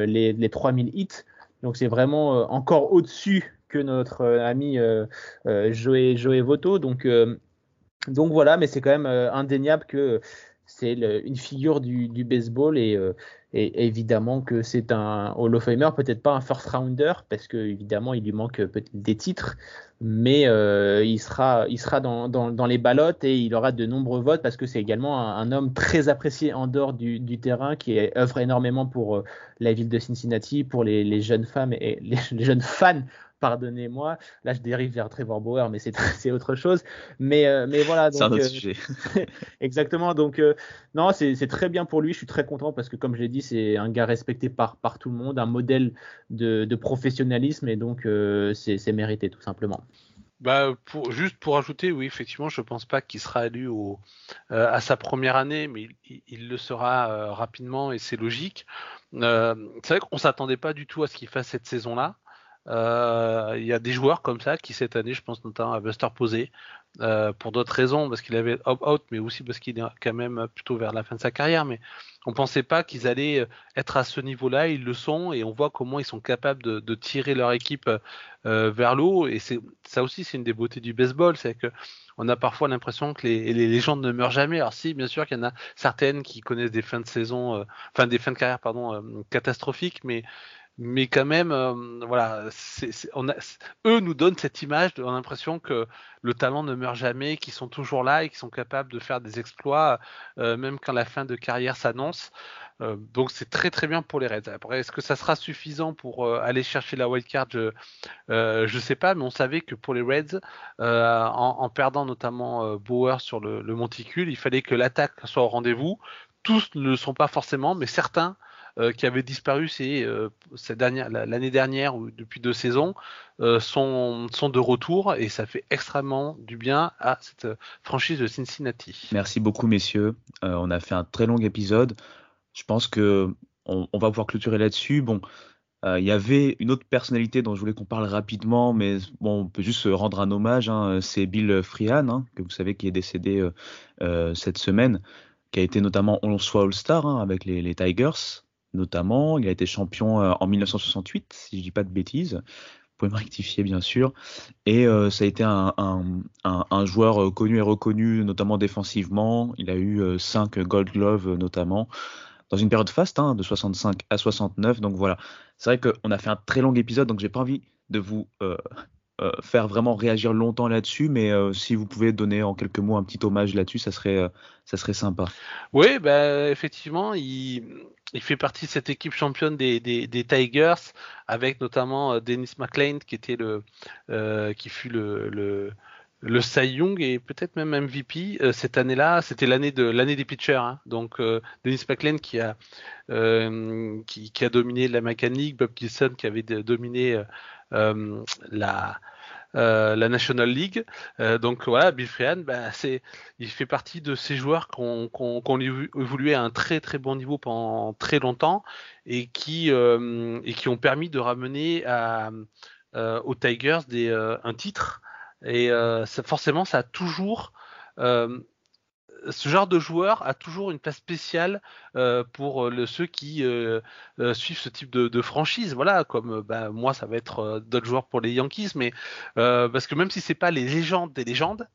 les 3000 hits. Donc c'est vraiment euh, encore au-dessus que notre euh, ami euh, Joey, Joey Voto. Donc, donc voilà, mais c'est quand même indéniable que c'est une figure du, baseball et, évidemment que c'est un Hall of Famer, peut-être pas un first rounder parce que évidemment il lui manque des titres, mais euh, il sera, il sera dans, dans, les ballottes et il aura de nombreux votes parce que c'est également un, homme très apprécié en dehors du, terrain qui œuvre énormément pour euh, la ville de Cincinnati, pour les, jeunes femmes et les jeunes fans pardonnez-moi. Là, je dérive vers Trevor Bauer, mais c'est autre chose. Mais, euh, mais voilà. C'est un autre sujet. exactement. Donc, non, c'est très bien pour lui. Je suis très content parce que, comme j'ai dit, c'est un gars respecté par, par tout le monde, un modèle de, de professionnalisme et donc c'est mérité tout simplement. Bah, pour, juste pour ajouter, oui, effectivement, je pense pas qu'il sera élu au, euh, à sa première année, mais il, le sera euh, rapidement et c'est logique. Euh, c'est vrai qu'on s'attendait pas du tout à ce qu'il fasse cette saison-là. Il y a des joueurs comme ça qui cette année, je pense notamment à Buster Posey, pour d'autres raisons, parce qu'il avait opt-out, mais aussi parce qu'il est quand même plutôt vers la fin de sa carrière. Mais on pensait pas qu'ils allaient euh, être à ce niveau-là. Ils le sont et on voit comment ils sont capables de, tirer leur équipe euh, vers l'eau. Et c'est ça aussi, c'est une des beautés du baseball, c'est que on a parfois l'impression que les, légendes ne meurent jamais. Alors si, bien sûr qu'il y en a certaines qui connaissent des fins de saison, euh, des fins de carrière, pardon, catastrophiques, mais mais quand même, euh, voilà, eux nous donnent cette image, on a l'impression que le talent ne meurt jamais, qu'ils sont toujours là et qu'ils sont capables de faire des exploits, euh, même quand la fin de carrière s'annonce. Euh, donc c'est très très bien pour les Reds. Après, est-ce que ça sera suffisant pour aller chercher la wildcard Je ne sais pas, mais on savait que pour les Reds, en, perdant notamment Bauer sur le, le monticule, il fallait que l'attaque soit au rendez-vous. Tous ne le sont pas forcément, mais certains qui avait disparu c'est euh, l'année dernière ou depuis deux saisons euh, sont, sont de retour et ça fait extrêmement du bien à cette franchise de Cincinnati. Merci beaucoup messieurs. on a fait un très long épisode. Je pense que on, va pouvoir clôturer là-dessus. Bon, il y avait une autre personnalité dont je voulais qu'on parle rapidement, mais bon, on peut juste rendre un hommage. Hein. c'est Bill Freehan, hein, que vous savez qui est décédé cette semaine, qui a été notamment 11 fois All-Star hein, avec les, Tigers notamment. Il a été champion euh, en 1968, si je dis pas de bêtises. Vous pouvez me rectifier, bien sûr. Et euh, ça a été un, joueur euh, connu et reconnu, notamment défensivement. Il a eu 5 Gold Gloves, notamment, dans une période faste, hein, de 65 à 69. Donc voilà, c'est vrai qu'on a fait un très long épisode, donc j'ai pas envie de vous faire vraiment réagir longtemps là-dessus, mais euh, si vous pouvez donner en quelques mots un petit hommage là-dessus, ça serait, euh, ça serait sympa. Oui, bah, effectivement, il, il, fait partie de cette équipe championne des, des, Tigers, avec notamment Dennis McLean, qui était le, qui fut le le Cy Young et peut-être même MVP euh, cette année-là, c'était l'année de l'année des pitchers. Hein. Donc euh, Dennis McLean qui a euh, qui, qui, a dominé la mécanique, Bob Gilson qui avait dominé la National League. donc voilà, Bill Freehan, bah, c'est, il fait partie de ces joueurs qu'on qu'on qu'on évolué à un très très bon niveau pendant très longtemps et qui et qui ont permis de ramener aux Tigers des, un titre et euh, forcément, ça a toujours euh, ce genre de joueur a toujours une place spéciale euh, pour ceux qui suivent ce type de, de, franchise. Voilà, comme bah, moi, ça va être d'autres joueurs pour les Yankees, mais parce que même si c'est pas les légendes des légendes,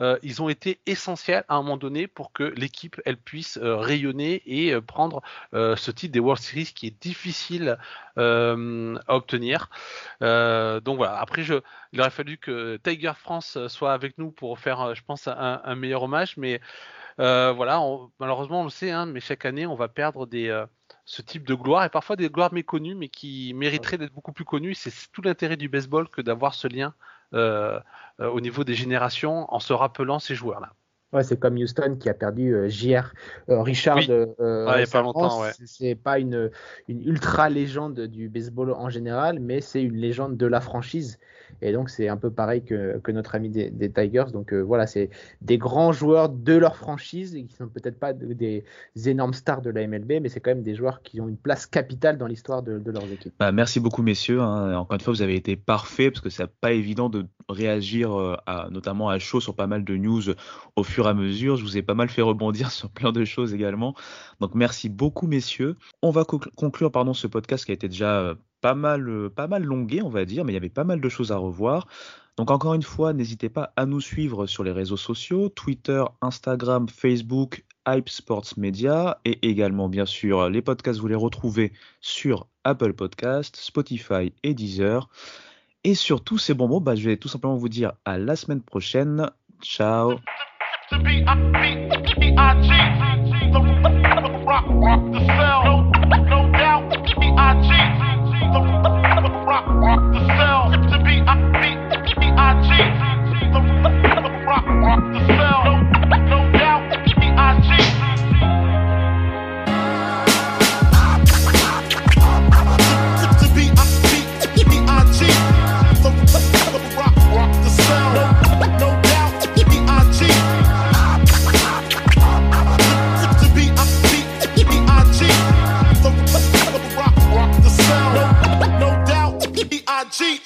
euh, ils ont été essentiels à un moment donné pour que l'équipe elle puisse euh, rayonner et euh, prendre ce titre des World Series qui est difficile à obtenir. donc voilà. Après, il aurait fallu que Tiger France soit avec nous pour faire, je pense, un, meilleur hommage, mais voilà, malheureusement on le sait, hein, mais chaque année on va perdre ce type de gloire et parfois des gloires méconnues mais qui mériteraient d'être beaucoup plus connues. C'est tout l'intérêt du baseball que d'avoir ce lien au niveau des générations en se rappelant ces joueurs-là. Ouais, c'est comme Houston qui a perdu euh, JR Richard. Euh, pas longtemps. Ouais. C'est pas une, une ultra légende du baseball en général, mais c'est une légende de la franchise. Et donc, c'est un peu pareil que, notre ami des, Tigers. Donc, euh, voilà, c'est des grands joueurs de leur franchise et qui sont peut-être pas des énormes stars de la MLB, mais c'est quand même des joueurs qui ont une place capitale dans l'histoire de, leurs équipes. Bah, merci beaucoup, messieurs. Hein. Encore une fois, vous avez été parfaits parce que c'est pas évident de réagir euh, notamment à chaud sur pas mal de news au fur et à mesure. Je vous ai pas mal fait rebondir sur plein de choses également. Donc, merci beaucoup, messieurs. On va conclure pardon, ce podcast qui a été déjà euh, pas mal, euh, pas mal longué, on va dire, mais il y avait pas mal de choses à revoir. Donc encore une fois, n'hésitez pas à nous suivre sur les réseaux sociaux, Twitter, Instagram, Facebook, Hype Sports Media, et également bien sûr les podcasts, vous les retrouvez sur Apple Podcasts, Spotify et Deezer. Et sur tous ces bons mots, bah, je vais tout simplement vous dire à la semaine prochaine. Ciao cheat.